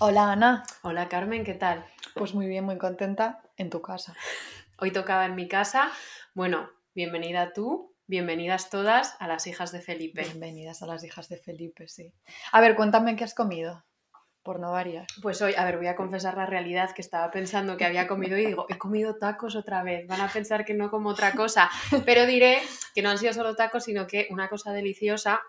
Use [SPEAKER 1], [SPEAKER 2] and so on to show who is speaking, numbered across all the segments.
[SPEAKER 1] Hola Ana.
[SPEAKER 2] Hola Carmen, ¿qué tal?
[SPEAKER 1] Pues muy bien, muy contenta en tu casa.
[SPEAKER 2] Hoy tocaba en mi casa. Bueno, bienvenida tú, bienvenidas todas a las hijas de Felipe.
[SPEAKER 1] Bienvenidas a las hijas de Felipe, sí. A ver, cuéntame qué has comido, por no variar.
[SPEAKER 2] Pues hoy, a ver, voy a confesar la realidad que estaba pensando que había comido y digo, he comido tacos otra vez. Van a pensar que no como otra cosa. Pero diré que no han sido solo tacos, sino que una cosa deliciosa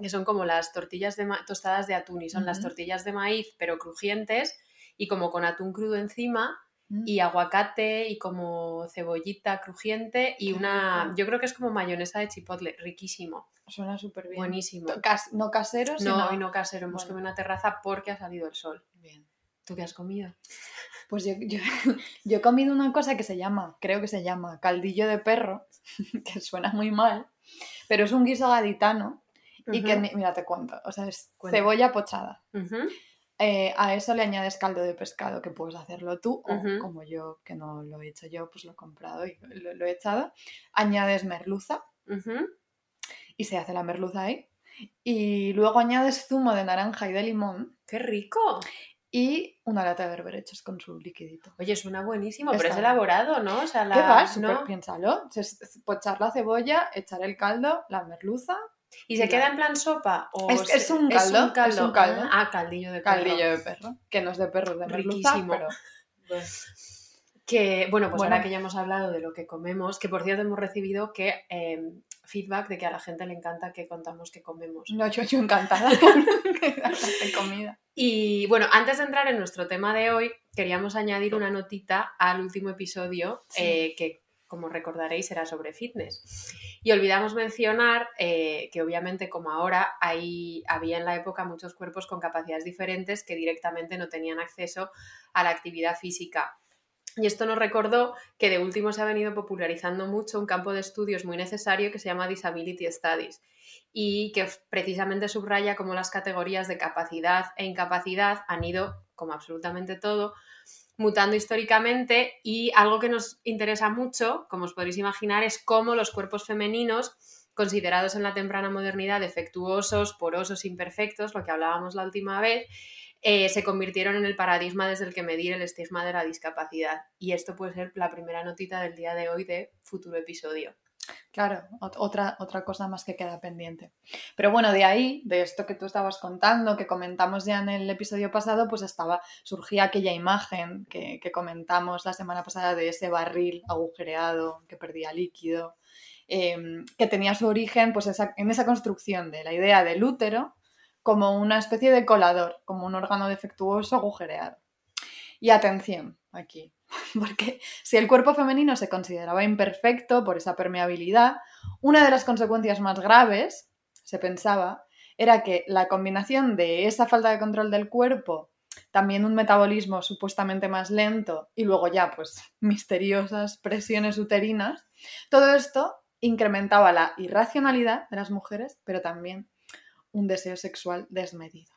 [SPEAKER 2] que son como las tortillas de tostadas de atún y son las tortillas de maíz pero crujientes y como con atún crudo encima
[SPEAKER 1] Mm.
[SPEAKER 2] y aguacate y como cebollita crujiente y una, yo creo que es como mayonesa de chipotle, riquísimo,
[SPEAKER 1] Suena súper bien.
[SPEAKER 2] buenísimo.
[SPEAKER 1] Cas- no casero,
[SPEAKER 2] No,
[SPEAKER 1] sino...
[SPEAKER 2] hoy no casero, hemos
[SPEAKER 1] Bueno.
[SPEAKER 2] comido una terraza porque ha salido el sol.
[SPEAKER 1] Bien.
[SPEAKER 2] ¿Tú qué has comido?
[SPEAKER 1] Pues yo, yo, yo he comido una cosa que se llama, creo que se llama caldillo de perro, que suena muy mal, pero es un guiso gaditano y que, mira, te cuento, o sea, es cebolla pochada.
[SPEAKER 2] Ujú,
[SPEAKER 1] Eh, a eso le añades caldo de pescado, que puedes hacerlo tú, o
[SPEAKER 2] Ujú.
[SPEAKER 1] como yo, que no lo he hecho yo, pues lo he comprado y lo, lo he echado. Añades merluza y se hace la merluza ahí. Y luego añades zumo de naranja y de limón
[SPEAKER 2] ¡Qué rico!
[SPEAKER 1] y una lata de berberechos con su liquidito.
[SPEAKER 2] Oye, suena buenísimo, pero es
[SPEAKER 1] Está
[SPEAKER 2] elaborado, ¿no? O sea, la...
[SPEAKER 1] ¿Qué va? Súper,
[SPEAKER 2] ¿no?
[SPEAKER 1] piénsalo. Pochar la cebolla, echar el caldo, la merluza,
[SPEAKER 2] ¿Y se queda en plan sopa? O
[SPEAKER 1] Es-
[SPEAKER 2] se-
[SPEAKER 1] es un caldo, es un caldo.
[SPEAKER 2] Ah, caldillo de perro.
[SPEAKER 1] caldillo de perro, que no es de perro, de merluza,
[SPEAKER 2] Riquísimo.
[SPEAKER 1] pero
[SPEAKER 2] Que, bueno, pues
[SPEAKER 1] Bueno.
[SPEAKER 2] ahora que ya hemos hablado de lo que comemos, que por cierto hemos recibido que eh, feedback de que a la gente le encanta que contamos que comemos.
[SPEAKER 1] no, yo, yo encantada de comida.
[SPEAKER 2] Y bueno, antes de entrar en nuestro tema de hoy, queríamos añadir una notita al último episodio
[SPEAKER 1] Sí.
[SPEAKER 2] eh, que, como recordaréis, era sobre fitness. Y olvidamos mencionar eh, que obviamente como ahora había en la época muchos cuerpos con capacidades diferentes que directamente no tenían acceso a la actividad física. Y esto nos recordó que de último se ha venido popularizando mucho un campo de estudios muy necesario que se llama Disability Studies y que precisamente subraya cómo las categorías de capacidad e incapacidad han ido, como absolutamente todo, mutando históricamente y algo que nos interesa mucho, como os podréis imaginar, es cómo los cuerpos femeninos, considerados en la temprana modernidad defectuosos, porosos, imperfectos, lo que hablábamos la última vez, eh, se convirtieron en el paradigma desde el que medir el estigma de la discapacidad. Y esto puede ser la primera notita del día de hoy de futuro episodio.
[SPEAKER 1] Claro, ot- otra, otra cosa más que queda pendiente. Pero bueno, de ahí, de esto que tú estabas contando, que comentamos ya en el episodio pasado, pues estaba, surgía aquella imagen que, que comentamos la semana pasada de ese barril agujereado que perdía líquido, eh, que tenía su origen pues en esa construcción de la idea del útero como una especie de colador, como un órgano defectuoso agujereado. Y atención aquí, porque si el cuerpo femenino se consideraba imperfecto por esa permeabilidad, una de las consecuencias más graves, se pensaba, era que la combinación de esa falta de control del cuerpo, también un metabolismo supuestamente más lento y luego ya pues misteriosas presiones uterinas, todo esto incrementaba la irracionalidad de las mujeres, pero también un deseo sexual desmedido.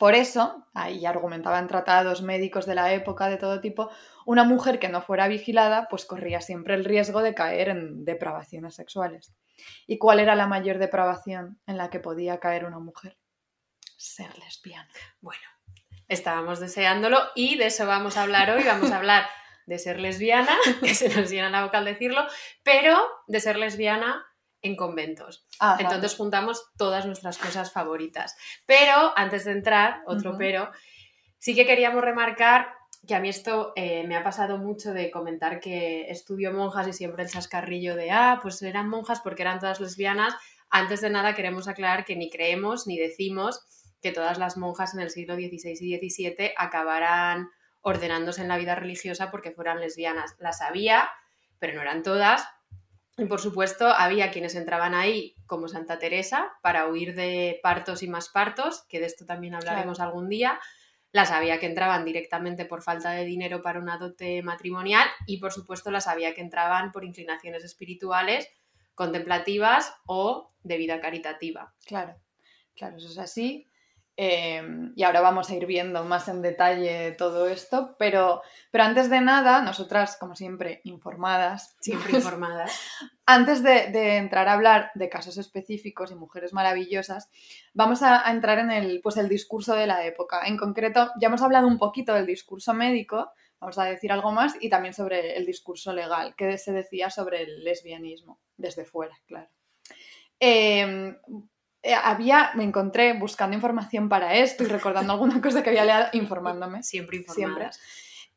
[SPEAKER 1] Por eso, ahí argumentaban tratados médicos de la época de todo tipo, una mujer que no fuera vigilada pues corría siempre el riesgo de caer en depravaciones sexuales. ¿Y cuál era la mayor depravación en la que podía caer una mujer? Ser lesbiana.
[SPEAKER 2] Bueno, estábamos deseándolo y de eso vamos a hablar hoy. Vamos a hablar de ser lesbiana, que se nos llena la boca al decirlo, pero de ser lesbiana en conventos.
[SPEAKER 1] Ajá.
[SPEAKER 2] Entonces juntamos todas nuestras cosas favoritas. Pero antes de entrar, otro pero, sí que queríamos remarcar que a mí esto eh, me ha pasado mucho de comentar que estudio monjas y siempre el chascarrillo de, ah, pues eran monjas porque eran todas lesbianas. Antes de nada queremos aclarar que ni creemos ni decimos que todas las monjas en el siglo XVI y XVII acabaran ordenándose en la vida religiosa porque fueran lesbianas. Las había, pero no eran todas. Y por supuesto, había quienes entraban ahí, como Santa Teresa, para huir de partos y más partos, que de esto también hablaremos algún día. Las había que entraban directamente por falta de dinero para una dote matrimonial y por supuesto las había que entraban por inclinaciones espirituales, contemplativas o de vida caritativa.
[SPEAKER 1] Claro, claro, eso es así. Eh, y ahora vamos a ir viendo más en detalle todo esto, pero, pero antes de nada, nosotras, como siempre, informadas,
[SPEAKER 2] Siempre informadas.
[SPEAKER 1] antes de, entrar a hablar de casos específicos y mujeres maravillosas, vamos a, entrar en el, pues el discurso de la época. En concreto, ya hemos hablado un poquito del discurso médico, vamos a decir algo más, y también sobre el discurso legal, que se decía sobre el lesbianismo, desde fuera, claro. Em, eh, había, me encontré buscando información para esto y recordando alguna cosa que había leído, informándome.
[SPEAKER 2] Siempre informada.
[SPEAKER 1] Siempre.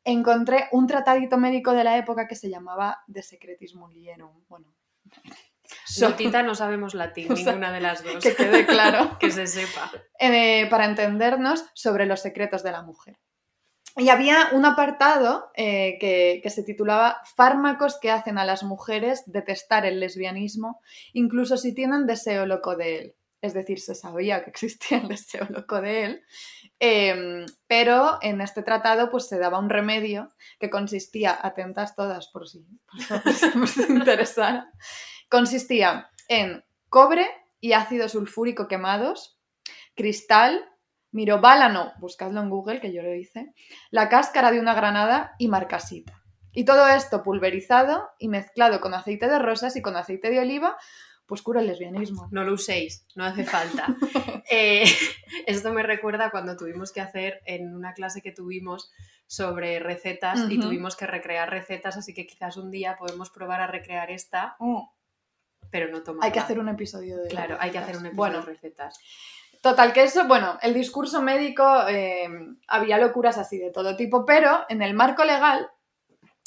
[SPEAKER 1] Encontré un tratadito médico de la época que se llamaba De Secretis Mulierum. Bueno,
[SPEAKER 2] Sotita no sabemos latín, ninguna de las dos.
[SPEAKER 1] Que quede claro.
[SPEAKER 2] que se sepa.
[SPEAKER 1] Eh, para entendernos sobre los secretos de la mujer. Y había un apartado eh, que, se titulaba Fármacos que hacen a las mujeres detestar el lesbianismo, incluso si tienen deseo loco de él. Es decir, se sabía que existía el deseo loco de él, em, pero en este tratado pues se daba un remedio que consistía, atentas todas por si, por si interesara, consistía en cobre y ácido sulfúrico quemados, cristal, mirobálano, buscadlo en Google, que yo lo hice, la cáscara de una granada y marcasita. Y todo esto pulverizado y mezclado con aceite de rosas y con aceite de oliva, pues cura el lesbianismo.
[SPEAKER 2] No lo uséis, no hace falta. Eh, esto me recuerda cuando tuvimos que hacer en una clase que tuvimos sobre recetas y tuvimos que recrear recetas, así que quizás un día podemos probar a recrear esta, oh. pero no tomar.
[SPEAKER 1] Hay que hacer un episodio de
[SPEAKER 2] Claro, hay que hacer un episodio de recetas.
[SPEAKER 1] Total, que eso, bueno, el discurso médico eh, había locuras así de todo tipo, pero en el marco legal,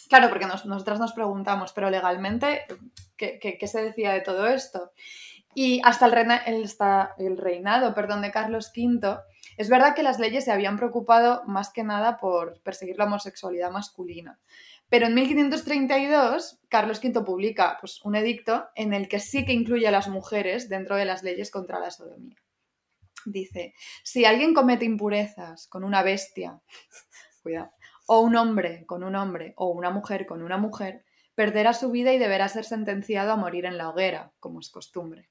[SPEAKER 1] claro, porque nosotras nos preguntamos, pero legalmente, ¿qué, se decía de todo esto? Y hasta el, el reinado perdón, de Carlos V, es verdad que las leyes se habían preocupado más que nada por perseguir la homosexualidad masculina. Pero en 1532, Carlos V publica pues, un edicto en el que sí que incluye a las mujeres dentro de las leyes contra la sodomía dice, si alguien comete impurezas con una bestia, cuidado, o un hombre con un hombre, o una mujer con una mujer, perderá su vida y deberá ser sentenciado a morir en la hoguera, como es costumbre.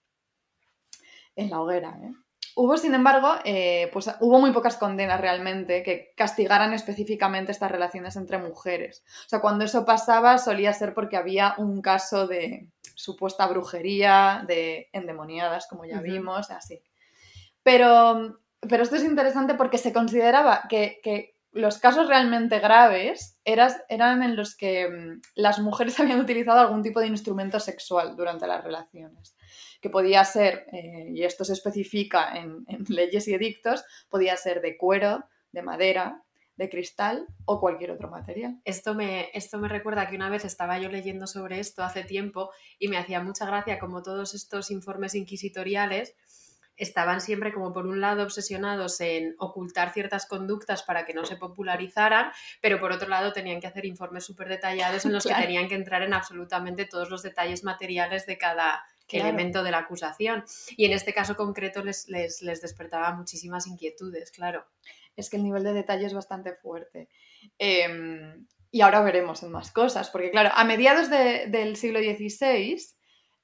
[SPEAKER 1] En la hoguera, ¿eh? Hubo, sin embargo, eh, pues hubo muy pocas condenas realmente que castigaran específicamente estas relaciones entre mujeres. O sea, cuando eso pasaba solía ser porque había un caso de supuesta brujería, de endemoniadas, como ya vimos, así. Pero, pero esto es interesante porque se consideraba que, los casos realmente graves eran en los que mm, las mujeres habían utilizado algún tipo de instrumento sexual durante las relaciones, que podía ser, eh, y esto se especifica en, leyes y edictos, podía ser de cuero, de madera, de cristal o cualquier otro material.
[SPEAKER 2] Esto me, esto me recuerda que una vez estaba yo leyendo sobre esto hace tiempo y me hacía mucha gracia como todos estos informes inquisitoriales estaban siempre como por un lado obsesionados en ocultar ciertas conductas para que no se popularizaran, pero por otro lado tenían que hacer informes súper detallados en los que tenían que entrar en absolutamente todos los detalles materiales de cada elemento de la acusación. Y en este caso concreto les, les, despertaba muchísimas inquietudes, claro.
[SPEAKER 1] Es que el nivel de detalle es bastante fuerte. Em, y ahora veremos en más cosas, porque claro, a mediados del siglo XVI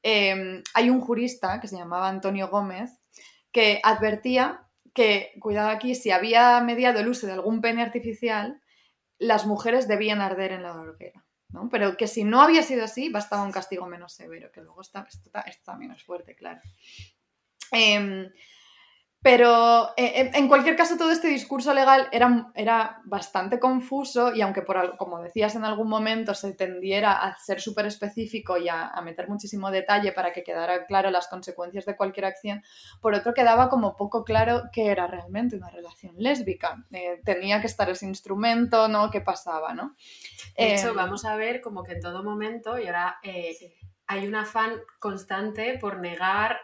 [SPEAKER 1] em, hay un jurista que se llamaba Antonio Gómez que advertía que, cuidado aquí, si había mediado el uso de algún pene artificial, las mujeres debían arder en la hoguera. ¿no? Pero que si no había sido así, bastaba un castigo menos severo, que luego está, esto, también es fuerte, claro. Em, pero eh, en cualquier caso, todo este discurso legal era, era bastante confuso y aunque, por, como decías en algún momento, se tendiera a ser súper específico y a, meter muchísimo detalle para que quedara claro las consecuencias de cualquier acción, por otro quedaba como poco claro qué era realmente una relación lésbica. Eh, tenía que estar ese instrumento, ¿no? ¿Qué pasaba, no?
[SPEAKER 2] De hecho, eh, vamos a ver como que en todo momento, y ahora hay un afán constante por negar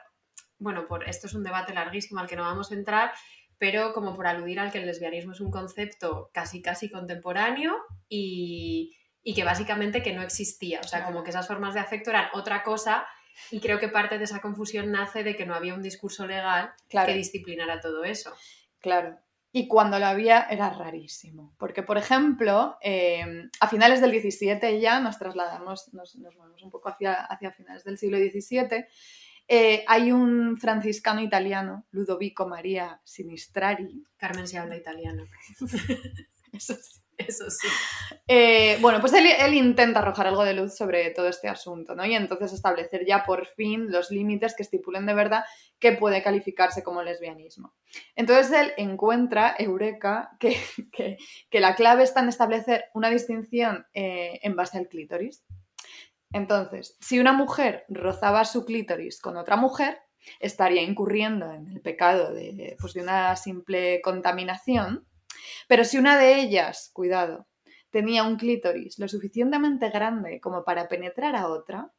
[SPEAKER 2] bueno, por, esto es un debate larguísimo al que no vamos a entrar, pero como por aludir al que el lesbianismo es un concepto casi casi contemporáneo y, que básicamente que no existía, o sea, como que esas formas de afecto eran otra cosa y creo que parte de esa confusión nace de que no había un discurso legal que disciplinara todo eso.
[SPEAKER 1] Claro. Y cuando lo había era rarísimo, porque por ejemplo, eh, a finales del XVII ya nos trasladamos, nos, nos movemos un poco hacia, hacia finales del siglo XVII eh, hay un franciscano italiano, Ludovico María Sinistrari.
[SPEAKER 2] Carmen se habla italiano.
[SPEAKER 1] Eso sí.
[SPEAKER 2] Eso sí.
[SPEAKER 1] Eh, bueno, pues él, él, intenta arrojar algo de luz sobre todo este asunto, ¿no? Y entonces establecer ya por fin los límites que estipulen de verdad que puede calificarse como lesbianismo. Entonces él encuentra, Eureka, que, que, que la clave está en establecer una distinción eh, en base al clítoris. Entonces, si una mujer rozaba su clítoris con otra mujer, estaría incurriendo en el pecado de, pues, de una simple contaminación. Pero si una de ellas, cuidado, tenía un clítoris lo suficientemente grande como para penetrar a otra,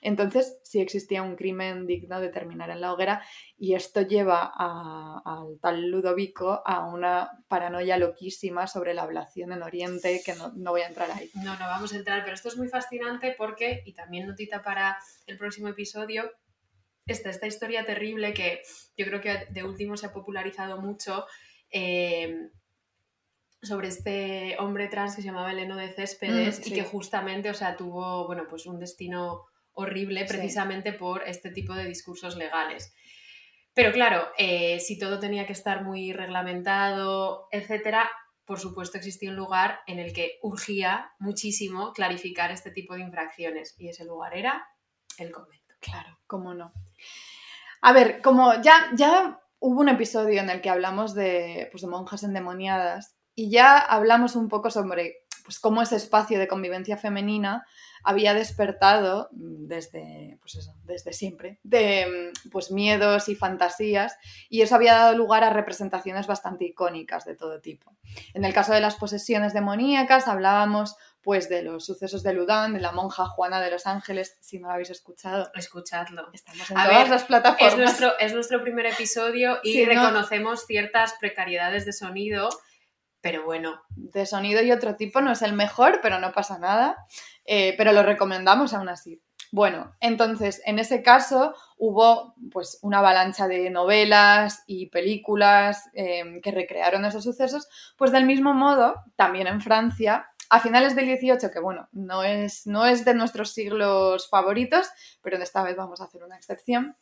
[SPEAKER 1] entonces sí existía un crimen digno de terminar en la hoguera y esto lleva al tal Ludovico a una paranoia loquísima sobre la ablación en Oriente, que no, no, voy a entrar ahí.
[SPEAKER 2] No, no vamos a entrar, pero esto es muy fascinante porque, y también notita para el próximo episodio, está esta historia terrible que yo creo que de último se ha popularizado mucho. Eh, sobre este hombre trans que se llamaba Eleno de Céspedes mm, y que justamente, o sea, tuvo, bueno, pues un destino horrible precisamente por este tipo de discursos legales. Pero claro, eh, si todo tenía que estar muy reglamentado, etcétera, por supuesto existía un lugar en el que urgía muchísimo clarificar este tipo de infracciones y ese lugar era el convento.
[SPEAKER 1] Claro, cómo no. A ver, como ya, ya hubo un episodio en el que hablamos de, pues, de monjas endemoniadas y ya hablamos un poco sobre pues, cómo ese espacio de convivencia femenina había despertado desde, pues eso, desde siempre, de mm, pues, miedos y fantasías, y eso había dado lugar a representaciones bastante icónicas de todo tipo. En el caso de las posesiones demoníacas hablábamos pues de los sucesos de Ludán, de la monja Juana de los Ángeles, si no lo habéis escuchado.
[SPEAKER 2] Escuchadlo.
[SPEAKER 1] Estamos en todas las plataformas.
[SPEAKER 2] Es nuestro, es nuestro primer episodio y reconocemos ciertas precariedades de sonido pero bueno.
[SPEAKER 1] De sonido y otro tipo no es el mejor, pero no pasa nada. Eh, pero lo recomendamos aún así. Bueno, entonces, en ese caso hubo pues una avalancha de novelas y películas em, que recrearon esos sucesos, pues del mismo modo, también en Francia, a finales del 18, que bueno, no es, no es de nuestros siglos favoritos, pero esta vez vamos a hacer una excepción,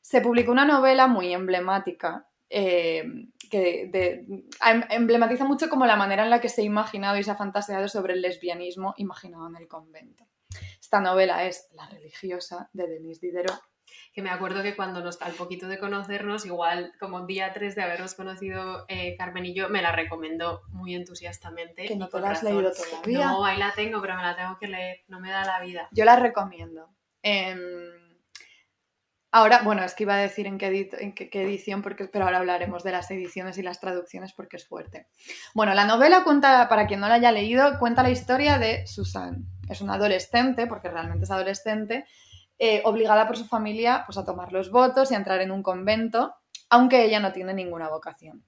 [SPEAKER 1] se publicó una novela muy emblemática em, que em, emblematiza mucho como la manera en la que se ha imaginado y se ha fantaseado sobre el lesbianismo imaginado en el convento. Esta novela es La religiosa de Denise Diderot.
[SPEAKER 2] Que me acuerdo que cuando nos, al poquito de conocernos, igual como día 3 de habernos conocido eh, Carmen y yo, me la recomendó muy entusiastamente.
[SPEAKER 1] Que no te la has leído todavía.
[SPEAKER 2] No, ahí la tengo, pero me la tengo que leer, no me da la vida.
[SPEAKER 1] Yo la recomiendo. Em, Ahora, bueno, es que iba a decir en qué, edición, porque, pero ahora hablaremos de las ediciones y las traducciones porque es fuerte. Bueno, la novela cuenta, para quien no la haya leído, cuenta la historia de Susan. Es una adolescente, porque realmente es adolescente, eh, obligada por su familia pues, a tomar los votos y a entrar en un convento, aunque ella no tiene ninguna vocación.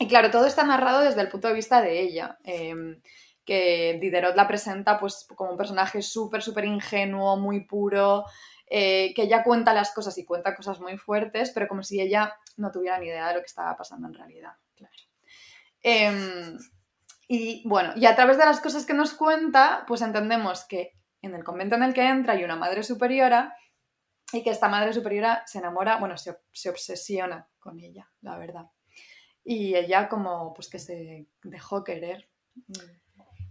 [SPEAKER 1] Y claro, todo está narrado desde el punto de vista de ella. Em, que Diderot la presenta pues, como un personaje súper, súper ingenuo, muy puro, eh, que ella cuenta las cosas y cuenta cosas muy fuertes, pero como si ella no tuviera ni idea de lo que estaba pasando en realidad. Claro. Em, y bueno, y a través de las cosas que nos cuenta, pues entendemos que en el convento en el que entra hay una madre superiora y que esta madre superiora se enamora, bueno, se, se obsesiona con ella, la verdad. Y ella como pues que se dejó querer.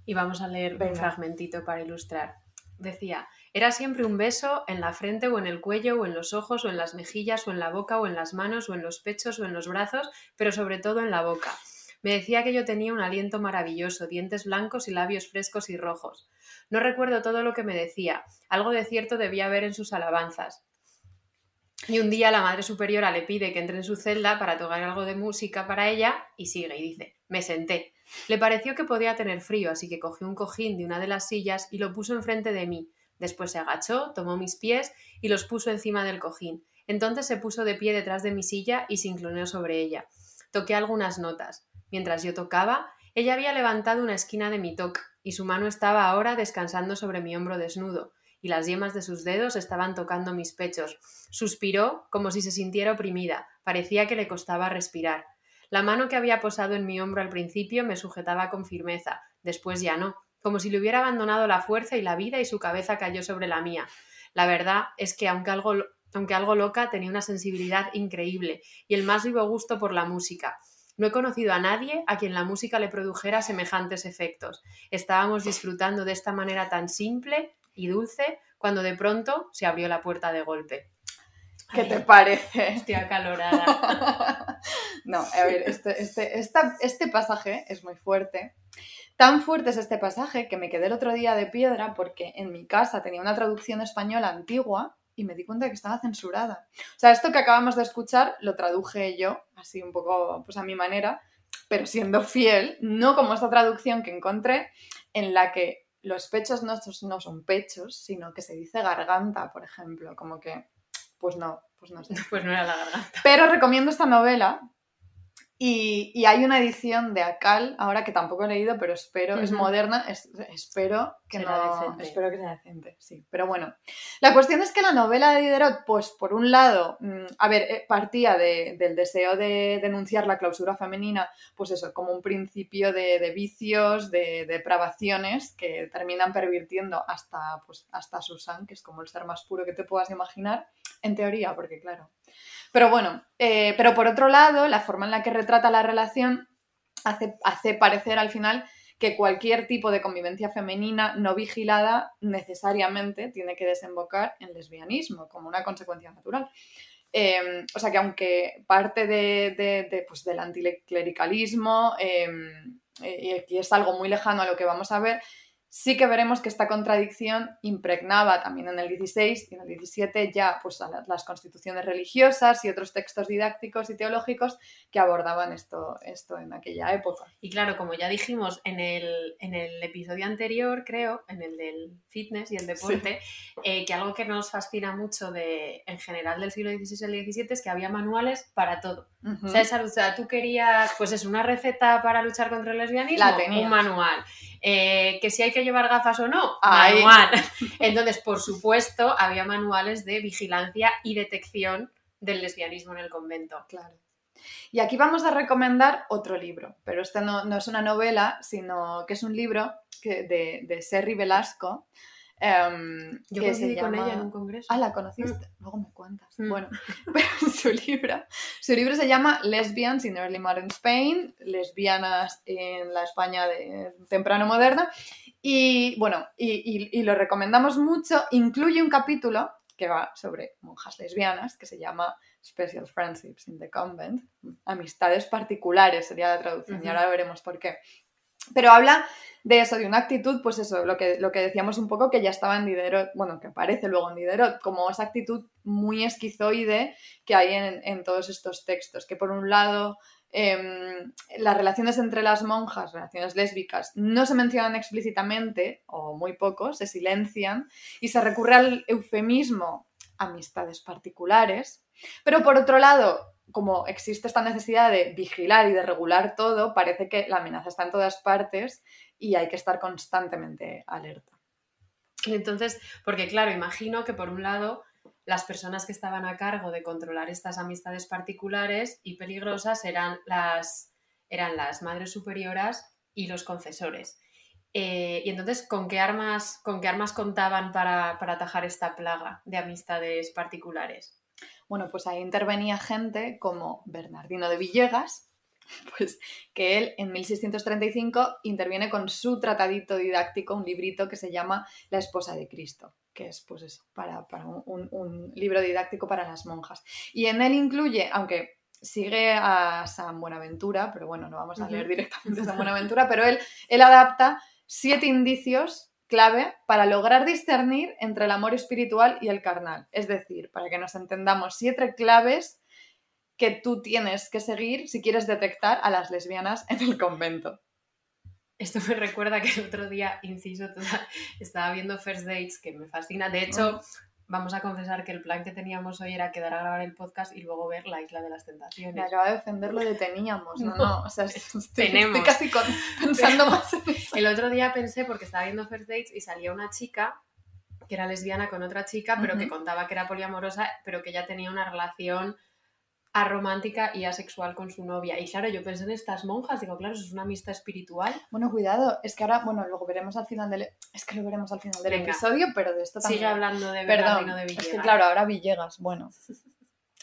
[SPEAKER 2] Y vamos a leer un fragmentito para ilustrar. Decía, era siempre un beso en la frente o en el cuello o en los ojos o en las mejillas o en la boca o en las manos o en los pechos o en los brazos, pero sobre todo en la boca. Me decía que yo tenía un aliento maravilloso, dientes blancos y labios frescos y rojos. No recuerdo todo lo que me decía, algo de cierto debía haber en sus alabanzas. Y un día la Madre Superiora le pide que entre en su celda para tocar algo de música para ella y sigue y dice, me senté. Le pareció que podía tener frío, así que cogió un cojín de una de las sillas y lo puso enfrente de mí. Después se agachó, tomó mis pies y los puso encima del cojín. Entonces se puso de pie detrás de mi silla y se inclinó sobre ella. Toqué algunas notas. Mientras yo tocaba, ella había levantado una esquina de mi toc y su mano estaba ahora descansando sobre mi hombro desnudo, y las yemas de sus dedos estaban tocando mis pechos. Suspiró como si se sintiera oprimida, parecía que le costaba respirar. La mano que había posado en mi hombro al principio me sujetaba con firmeza, después ya no, como si le hubiera abandonado la fuerza y la vida y su cabeza cayó sobre la mía. La verdad es que aunque algo, aunque algo loca, tenía una sensibilidad increíble y el más vivo gusto por la música. No he conocido a nadie a quien la música le produjera semejantes efectos. Estábamos disfrutando de esta manera tan simple y dulce cuando de pronto se abrió la puerta de golpe.
[SPEAKER 1] ¿Qué te parece?
[SPEAKER 2] Estoy acalorada.
[SPEAKER 1] no, a ver, este, este, este pasaje es muy fuerte. Tan fuerte es este pasaje que me quedé el otro día de piedra porque en mi casa tenía una traducción española antigua y me di cuenta de que estaba censurada. O sea, esto que acabamos de escuchar lo traduje yo, así un poco pues a mi manera, pero siendo fiel, no como esta traducción que encontré en la que los pechos nuestros no son pechos, sino que se dice garganta, por ejemplo, como que, pues no, pues no sé.
[SPEAKER 2] Pues no era la garganta.
[SPEAKER 1] Pero recomiendo esta novela y, hay una edición de Acal, ahora que tampoco he leído, pero espero, es moderna, espero que no, espero que sea decente, sí. Pero bueno, la cuestión es que la novela de Diderot, pues por un lado, mm, a ver, eh, partía del deseo de denunciar la clausura femenina, pues eso, como un principio de, vicios, de, depravaciones que terminan pervirtiendo hasta, pues, hasta Susan, que es como el ser más puro que te puedas imaginar, en teoría, porque claro, pero bueno, eh, pero por otro lado, la forma en la que retrata la relación hace, hace parecer al final que cualquier tipo de convivencia femenina no vigilada necesariamente tiene que desembocar en lesbianismo como una consecuencia natural. Em, o sea que aunque parte de, pues, del anticlericalismo em, eh, y es algo muy lejano a lo que vamos a ver, sí que veremos que esta contradicción impregnaba también en el 16 y en el 17 ya pues, las constituciones religiosas y otros textos didácticos y teológicos que abordaban esto, esto en aquella época.
[SPEAKER 2] Y claro, como ya dijimos en el, en el episodio anterior, creo, en el del fitness y el deporte, eh, que algo que nos fascina mucho de, en general del siglo XVI y el XVII es que había manuales para todo. o, sea, tú querías, pues es una receta para luchar contra el lesbianismo, un manual. Eh, que si hay que llevar gafas o no, manual. Entonces, por supuesto, había manuales de vigilancia y detección del lesbianismo en el convento.
[SPEAKER 1] Claro. Y aquí vamos a recomendar otro libro, pero este no, es una novela, sino que es un libro que, de, de Serri Velasco,
[SPEAKER 2] Em, Yo coincidí con ella en un congreso.
[SPEAKER 1] Ah, la conociste. Mm. Luego me cuentas. Mm. Bueno, su libro, su libro se llama Lesbians in Early Modern Spain, lesbianas en la España de temprano moderna. Y bueno, y, y, lo recomendamos mucho. Incluye un capítulo que va sobre monjas lesbianas, que se llama Special Friendships in the Convent, amistades particulares sería la traducción, y ahora veremos por qué. Pero habla de eso, de una actitud, pues eso, lo que, lo que decíamos un poco que ya estaba en Diderot, bueno, que aparece luego en Diderot, como esa actitud muy esquizoide que hay en, todos estos textos, que por un lado em, las relaciones entre las monjas, relaciones lésbicas, no se mencionan explícitamente, o muy poco, se silencian, y se recurre al eufemismo amistades particulares, pero por otro lado, como existe esta necesidad de vigilar y de regular todo, parece que la amenaza está en todas partes y hay que estar constantemente alerta.
[SPEAKER 2] Entonces, porque claro, imagino que por un lado las personas que estaban a cargo de controlar estas amistades particulares y peligrosas eran las, eran las madres superioras y los confesores. Eh, y entonces, ¿con qué armas, con qué armas contaban para atajar esta plaga de amistades particulares?
[SPEAKER 1] Bueno, pues ahí intervenía gente como Bernardino de Villegas, pues que él en 1635 interviene con su tratadito didáctico, un librito que se llama La esposa de Cristo, que es pues eso, para, un, libro didáctico para las monjas. Y en él incluye, aunque sigue a San Buenaventura, pero bueno, no vamos a leer directamente a San Buenaventura, pero él, él adapta siete indicios clave para lograr discernir entre el amor espiritual y el carnal. Es decir, para que nos entendamos, siete claves que tú tienes que seguir si quieres detectar a las lesbianas en el convento.
[SPEAKER 2] Esto me recuerda que el otro día, inciso, estaba viendo First Dates, que me fascina. De hecho, vamos a confesar que el plan que teníamos hoy era quedar a grabar el podcast y luego ver la Isla de las Tentaciones.
[SPEAKER 1] Me acaba de defender lo de teníamos, no, no, o sea, estoy, casi pensando más en eso.
[SPEAKER 2] El otro día pensé, porque estaba viendo First Dates y salía una chica que era lesbiana con otra chica, pero que contaba que era poliamorosa, pero que ya tenía una relación romántica y asexual con su novia. Y claro, yo pensé en estas monjas, digo, claro, eso es una amistad espiritual.
[SPEAKER 1] Bueno, cuidado, es que ahora, bueno, luego veremos al final del, es que lo veremos al final del episodio, pero de esto también.
[SPEAKER 2] Sigue hablando de Perdón, de Villegas.
[SPEAKER 1] Es que claro, ahora Villegas, bueno.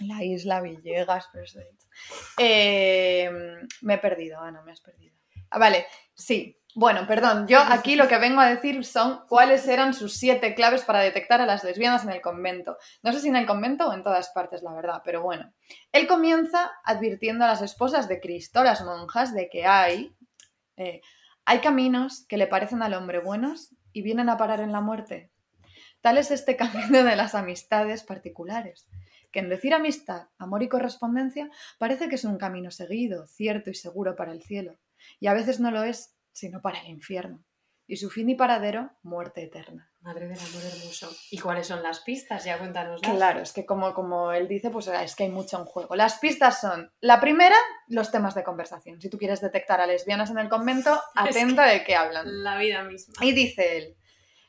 [SPEAKER 1] La isla Villegas, pero. Eh, me he perdido, Ana, me has perdido. Ah, vale, sí. Bueno, perdón, yo aquí lo que vengo a decir son cuáles eran sus siete claves para detectar a las lesbianas en el convento. No sé si en el convento o en todas partes, la verdad, pero bueno. Él comienza advirtiendo a las esposas de Cristo, las monjas, de que hay, eh, hay caminos que le parecen al hombre buenos y vienen a parar en la muerte. Tal es este camino de las amistades particulares, que en decir amistad, amor y correspondencia parece que es un camino seguido, cierto y seguro para el cielo, y a veces no lo es sino para el infierno. Y su fin y paradero, muerte eterna.
[SPEAKER 2] Madre del amor hermoso. ¿Y cuáles son las pistas? Ya cuéntanos.
[SPEAKER 1] Claro, es que como, como él dice, pues es que hay mucho en juego. Las pistas son, la primera, los temas de conversación. Si tú quieres detectar a lesbianas en el convento, atenta de qué hablan.
[SPEAKER 2] La vida misma.
[SPEAKER 1] Y dice él,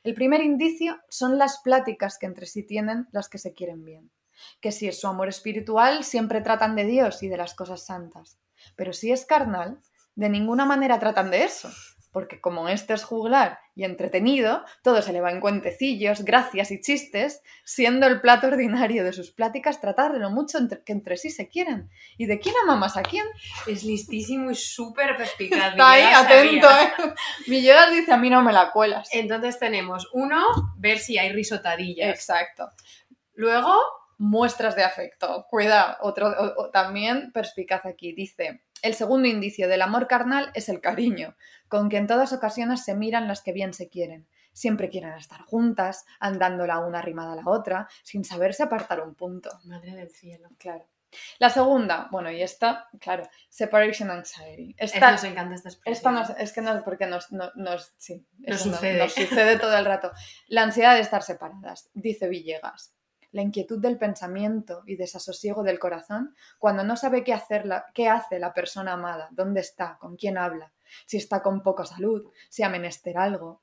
[SPEAKER 1] el primer indicio son las pláticas que entre sí tienen las que se quieren bien. Que si es su amor espiritual, siempre tratan de Dios y de las cosas santas. Pero si es carnal, de ninguna manera tratan de eso, porque como este es juglar y entretenido, todo se le va en cuentecillos, gracias y chistes, siendo el plato ordinario de sus pláticas tratar de lo mucho que entre sí se quieren. ¿Y de quién ama más a quién?
[SPEAKER 2] Es listísimo y súper perspicaz.
[SPEAKER 1] Está ahí, atento, ¿eh? Villegas dice, a mí no me la cuelas.
[SPEAKER 2] Entonces tenemos, uno, ver si hay risotadillas.
[SPEAKER 1] Exacto.
[SPEAKER 2] Luego...
[SPEAKER 1] Muestras de afecto. Cuidado, otro, también perspicaz aquí. Dice, el segundo indicio del amor carnal es el cariño, con que en todas ocasiones se miran las que bien se quieren. Siempre quieren estar juntas, andando la una arrimada a la otra, sin saberse apartar un punto.
[SPEAKER 2] Madre del cielo.
[SPEAKER 1] Claro. La segunda, bueno, y esta, claro, separation anxiety.
[SPEAKER 2] Esta, nos encanta esta expresión.
[SPEAKER 1] Esta es que no, porque nos, sí,
[SPEAKER 2] nos sucede.
[SPEAKER 1] nos sucede todo el rato. La ansiedad de estar separadas, dice Villegas la inquietud del pensamiento y desasosiego del corazón cuando no sabe qué, hacer qué hace la persona amada, dónde está, con quién habla, si está con poca salud, si ha menester algo.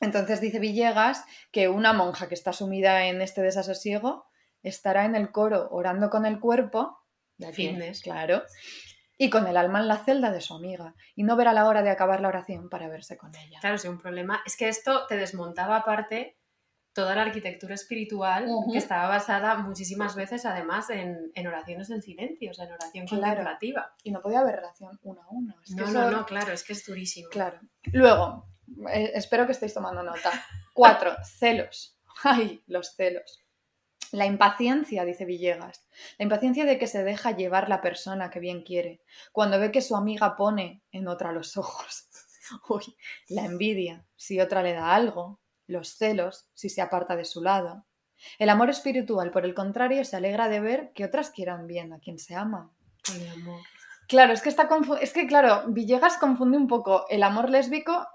[SPEAKER 1] Entonces dice Villegas que una monja que está sumida en este desasosiego estará en el coro orando con el cuerpo,
[SPEAKER 2] de fitness,
[SPEAKER 1] claro, y con el alma en la celda de su amiga, y no verá la hora de acabar la oración para verse con ella.
[SPEAKER 2] Claro, sí, un problema. Es que esto te desmontaba aparte toda la arquitectura espiritual que estaba basada muchísimas veces además en, oraciones en silencio, en oración contemplativa.
[SPEAKER 1] Y no podía haber relación uno a uno.
[SPEAKER 2] no, no, no, claro, es que es durísimo.
[SPEAKER 1] Claro. Luego, eh, espero que estéis tomando nota. Cuatro, celos. Ay, los celos. La impaciencia, dice Villegas, la impaciencia de que se deja llevar la persona que bien quiere, cuando ve que su amiga pone en otra los ojos. Uy, la envidia, si otra le da algo, los celos si se aparta de su lado. El amor espiritual, por el contrario, se alegra de ver que otras quieran bien a quien se ama.
[SPEAKER 2] Amor.
[SPEAKER 1] Claro, es que está es que claro, Villegas confunde un poco el amor lésbico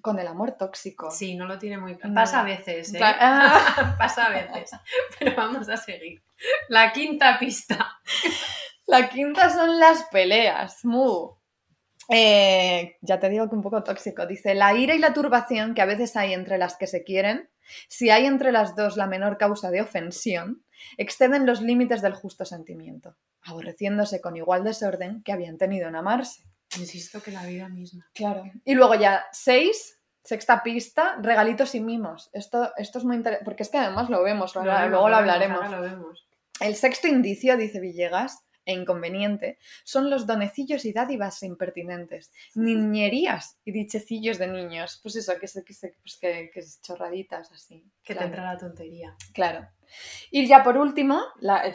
[SPEAKER 1] con el amor tóxico.
[SPEAKER 2] Sí, no lo tiene muy Pasa a veces, ¿eh? Pasa a veces. Pero vamos a seguir. La quinta pista.
[SPEAKER 1] La quinta son las peleas. Mu. Eh, ya te digo que un poco tóxico. Dice, la ira y la turbación que a veces hay entre las que se quieren, si hay entre las dos la menor causa de ofensión, exceden los límites del justo sentimiento, aborreciéndose con igual desorden que habían tenido en amarse.
[SPEAKER 2] Insisto que la vida misma.
[SPEAKER 1] Claro. Y luego ya, seis, sexta pista, regalitos y mimos. Esto, esto es muy interesante, porque es que además lo vemos, luego lo, hablaremos.
[SPEAKER 2] lo vemos.
[SPEAKER 1] El sexto indicio, dice Villegas, e inconveniente son los donecillos y dádivas impertinentes, niñerías y dichecillos de niños. Pues eso, que, pues que, que es chorraditas así.
[SPEAKER 2] Que te entra la tontería.
[SPEAKER 1] Claro. Y ya por último,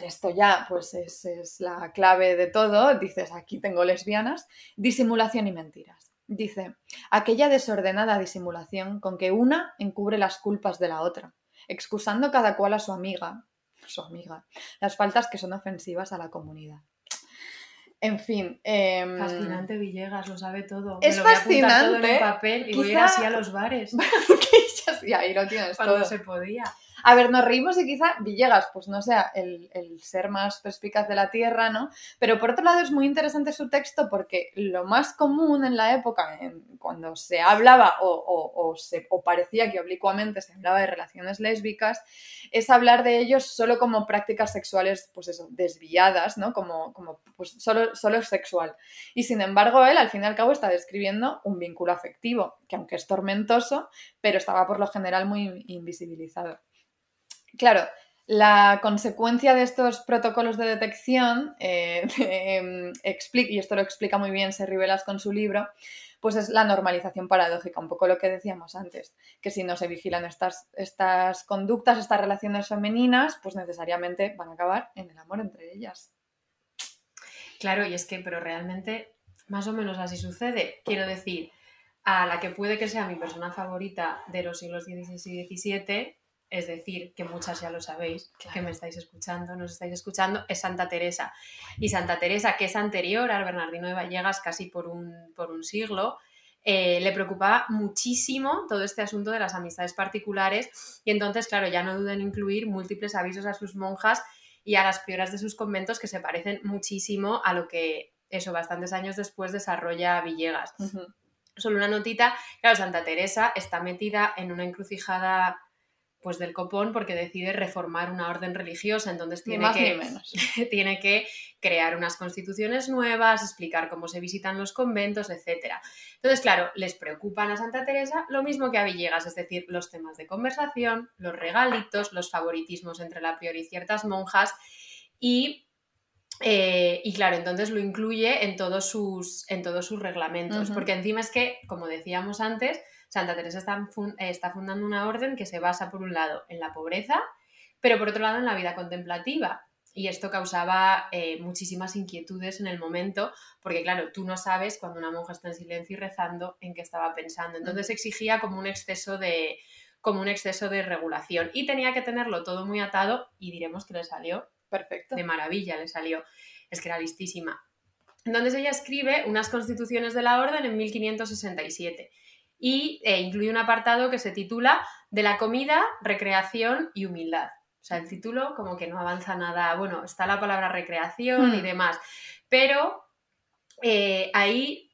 [SPEAKER 1] esto ya pues es, es la clave de todo, dices aquí tengo lesbianas, disimulación y mentiras. Dice, aquella desordenada disimulación con que una encubre las culpas de la otra, excusando cada cual a su amiga, su amiga, las faltas que son ofensivas a la comunidad. En fin. Em,
[SPEAKER 2] fascinante Villegas, lo sabe todo.
[SPEAKER 1] Es fascinante.
[SPEAKER 2] todo en papel y voy a ir así a los bares.
[SPEAKER 1] y ahí lo tienes
[SPEAKER 2] Cuando se podía.
[SPEAKER 1] A ver, nos reímos y quizá Villegas, pues no sea el, ser más perspicaz de la Tierra, ¿no? Pero por otro lado es muy interesante su texto porque lo más común en la época, cuando se hablaba o, se, parecía que oblicuamente se hablaba de relaciones lésbicas, es hablar de ellos solo como prácticas sexuales, pues eso, desviadas, ¿no? Como, como pues solo, solo sexual. Y sin embargo, él al fin y al cabo está describiendo un vínculo afectivo, que aunque es tormentoso, pero estaba por lo general muy invisibilizado. Claro, La consecuencia de estos protocolos de detección, eh, em, y esto lo explica muy bien Serri Velas con su libro, pues es la normalización paradójica, un poco lo que decíamos antes, que si no se vigilan estas, estas conductas, estas relaciones femeninas, pues necesariamente van a acabar en el amor entre ellas.
[SPEAKER 2] Claro, y es que, pero realmente más o menos así sucede. Quiero decir, a la que puede que sea mi persona favorita de los siglos XVI y XVII, es decir, que muchas ya lo sabéis, que me estáis escuchando, nos estáis escuchando, es Santa Teresa. Y Santa Teresa, que es anterior al Bernardino de Vallegas casi por un, por un siglo, eh, le preocupaba muchísimo todo este asunto de las amistades particulares y entonces, claro, ya no duden en incluir múltiples avisos a sus monjas y a las prioras de sus conventos que se parecen muchísimo a lo que eso, bastantes años después desarrolla Villegas. Solo una notita, claro, Santa Teresa está metida en una encrucijada pues del copón porque decide reformar una orden religiosa, entonces tiene, que, tiene que crear unas constituciones nuevas, explicar cómo se visitan los conventos, etc. Entonces, claro, les preocupan a Santa Teresa lo mismo que a Villegas, es decir, los temas de conversación, los regalitos, los favoritismos entre la prior y ciertas monjas. Y eh, y claro, entonces lo incluye en todos sus, en todos sus reglamentos, porque encima es que, como decíamos antes, Santa Teresa está, fundando una orden que se basa, por un lado, en la pobreza, pero por otro lado, en la vida contemplativa. Y esto causaba eh, muchísimas inquietudes en el momento, porque claro, tú no sabes cuando una monja está en silencio y rezando en qué estaba pensando. Entonces exigía como un exceso de, como un exceso de regulación y tenía que tenerlo todo muy atado y diremos que le salió
[SPEAKER 1] perfecto.
[SPEAKER 2] De maravilla le salió. Es que era listísima. Entonces ella escribe unas constituciones de la orden en 1567 y eh, incluye un apartado que se titula De la comida, recreación y humildad. O sea, el título como que no avanza nada. Bueno, está la palabra recreación y hmm. demás, pero eh, ahí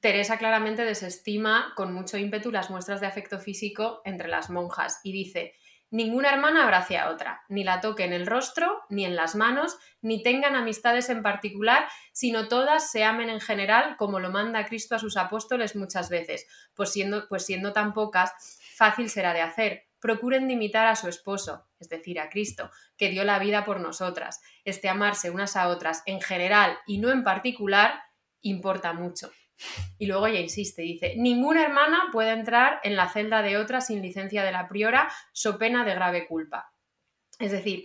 [SPEAKER 2] Teresa claramente desestima con mucho ímpetu las muestras de afecto físico entre las monjas y dice, Ninguna hermana abrace a otra, ni la toque en el rostro, ni en las manos, ni tengan amistades en particular, sino todas se amen en general, como lo manda Cristo a sus apóstoles muchas veces, pues siendo, pues siendo tan pocas, fácil será de hacer. Procuren de imitar a su esposo, es decir, a Cristo, que dio la vida por nosotras. Este amarse unas a otras en general y no en particular importa mucho. Y luego ella insiste, dice, ninguna hermana puede entrar en la celda de otra sin licencia de la priora, so pena de grave culpa. Es decir,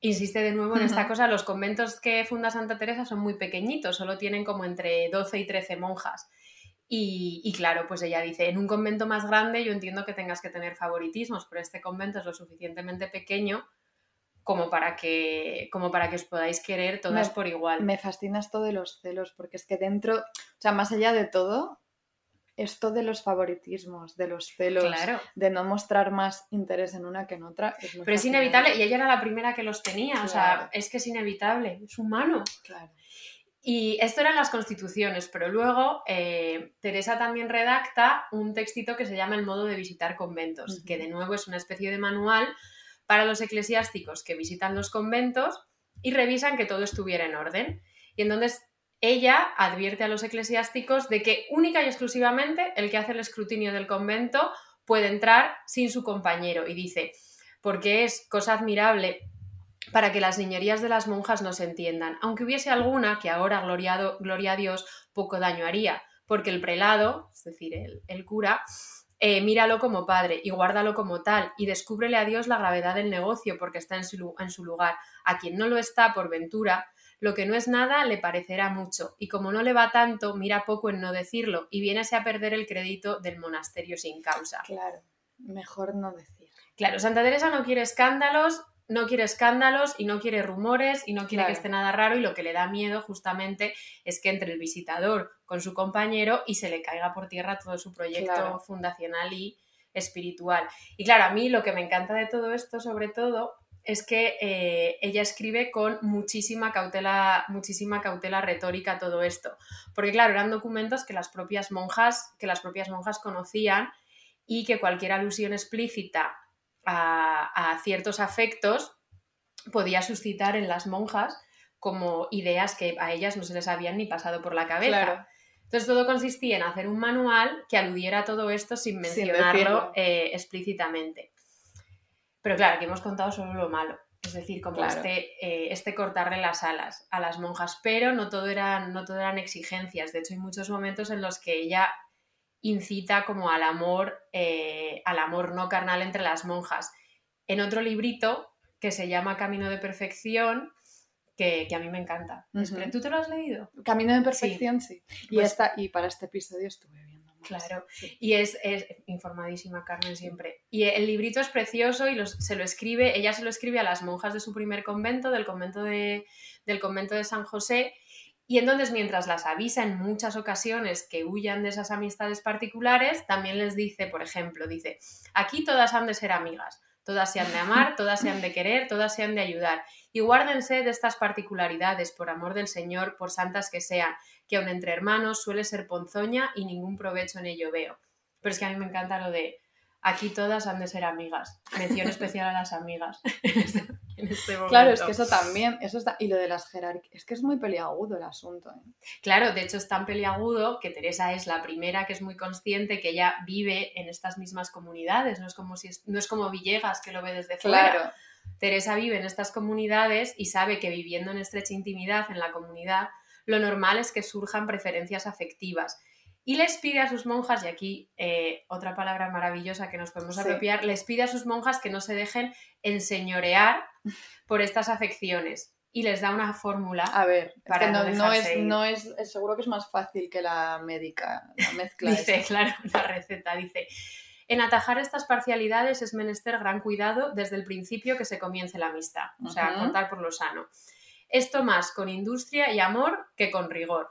[SPEAKER 2] insiste de nuevo en esta cosa, los conventos que funda Santa Teresa son muy pequeñitos, solo tienen como entre 12 y 13 monjas. Y, y, claro, pues ella dice, en un convento más grande yo entiendo que tengas que tener favoritismos, pero este convento es lo suficientemente pequeño como para que, como para que os podáis querer todas por igual.
[SPEAKER 1] Me fascina esto de los celos, porque es que dentro, sea, más allá de todo, esto de los favoritismos, de los celos, de no mostrar más interés en una que en otra.
[SPEAKER 2] Pero es inevitable, y ella era la primera que los tenía, o sea, es que es inevitable, es humano.
[SPEAKER 1] Claro.
[SPEAKER 2] Y esto eran las constituciones, pero luego eh, Teresa también redacta un textito que se llama El modo de visitar conventos, que de nuevo es una especie de manual para los eclesiásticos que visitan los conventos y revisan que todo estuviera en orden. Y entonces ella advierte a los eclesiásticos de que única y exclusivamente el que hace el escrutinio del convento puede entrar sin su compañero. Y dice, porque es cosa admirable para que las niñerías de las monjas no se entiendan, aunque hubiese alguna que ahora, gloriado, gloria a Dios, poco daño haría, porque el prelado, es decir, el, cura, eh, míralo como padre y guárdalo como tal y descúbrele a Dios la gravedad del negocio porque está en su, en su lugar. A quien no lo está por ventura, lo que no es nada le parecerá mucho y como no le va tanto, mira poco en no decirlo y vienese a perder el crédito del monasterio sin causa.
[SPEAKER 1] Claro, mejor no decir.
[SPEAKER 2] Claro, Santa Teresa no quiere escándalos, no quiere escándalos y no quiere rumores y no quiere que esté nada raro y lo que le da miedo justamente es que entre el visitador con su compañero y se le caiga por tierra todo su proyecto fundacional y espiritual. Y claro, a mí lo que me encanta de todo esto sobre todo es que eh, ella escribe con muchísima cautela, muchísima cautela retórica todo esto. Porque claro, eran documentos que las propias monjas, que las propias monjas conocían y que cualquier alusión explícita a, ciertos afectos podía suscitar en las monjas como ideas que a ellas no se les habían ni pasado por la cabeza. Entonces todo consistía en hacer un manual que aludiera a todo esto sin mencionarlo eh, explícitamente. Pero claro, aquí hemos contado solo lo malo. Es decir, como este, eh, este cortarle las alas a las monjas, pero no todo, eran, no todo eran exigencias. De hecho, hay muchos momentos en los que ella incita como al amor, eh, al amor no carnal entre las monjas. En otro librito que se llama Camino de Perfección, que, a mí me encanta. ¿Tú te lo has leído?
[SPEAKER 1] Camino de Perfección, sí. Y, pues esta, y para este episodio estuve viendo.
[SPEAKER 2] Claro, y es, informadísima Carmen siempre. Y el librito es precioso y se lo escribe, ella se lo escribe a las monjas de su primer convento, del convento de, del convento de San José, y entonces mientras las avisa en muchas ocasiones que huyan de esas amistades particulares, también les dice, por ejemplo, dice, aquí todas han de ser amigas, todas se han de amar, todas se han de querer, todas se han de ayudar. Y guárdense de estas particularidades, por amor del Señor, por santas que sean, que aun entre hermanos suele ser ponzoña y ningún provecho en ello veo. Pero es que a mí me encanta lo de aquí todas han de ser amigas. Mención especial a las amigas este, en este, momento.
[SPEAKER 1] Claro, es que eso también, eso está, y lo de las jerarquías, es que es muy peliagudo el asunto. ¿eh?
[SPEAKER 2] Claro, de hecho es tan peliagudo que Teresa es la primera que es muy consciente que ella vive en estas mismas comunidades, no es como, si no es como Villegas que lo ve desde fuera. Teresa vive en estas comunidades y sabe que viviendo en estrecha intimidad en la comunidad, lo normal es que surjan preferencias afectivas y les pide a sus monjas, y aquí eh, otra palabra maravillosa que nos podemos apropiar, les pide a sus monjas que no se dejen enseñorear por estas afecciones. Y les da una fórmula.
[SPEAKER 1] A ver, para no, no, es, no es, seguro que es más fácil que la médica, la mezcla.
[SPEAKER 2] dice, claro, la receta dice. En atajar estas parcialidades es menester gran cuidado desde el principio que se comience la amistad, o sea, contar por lo sano. Esto más con industria y amor que con rigor.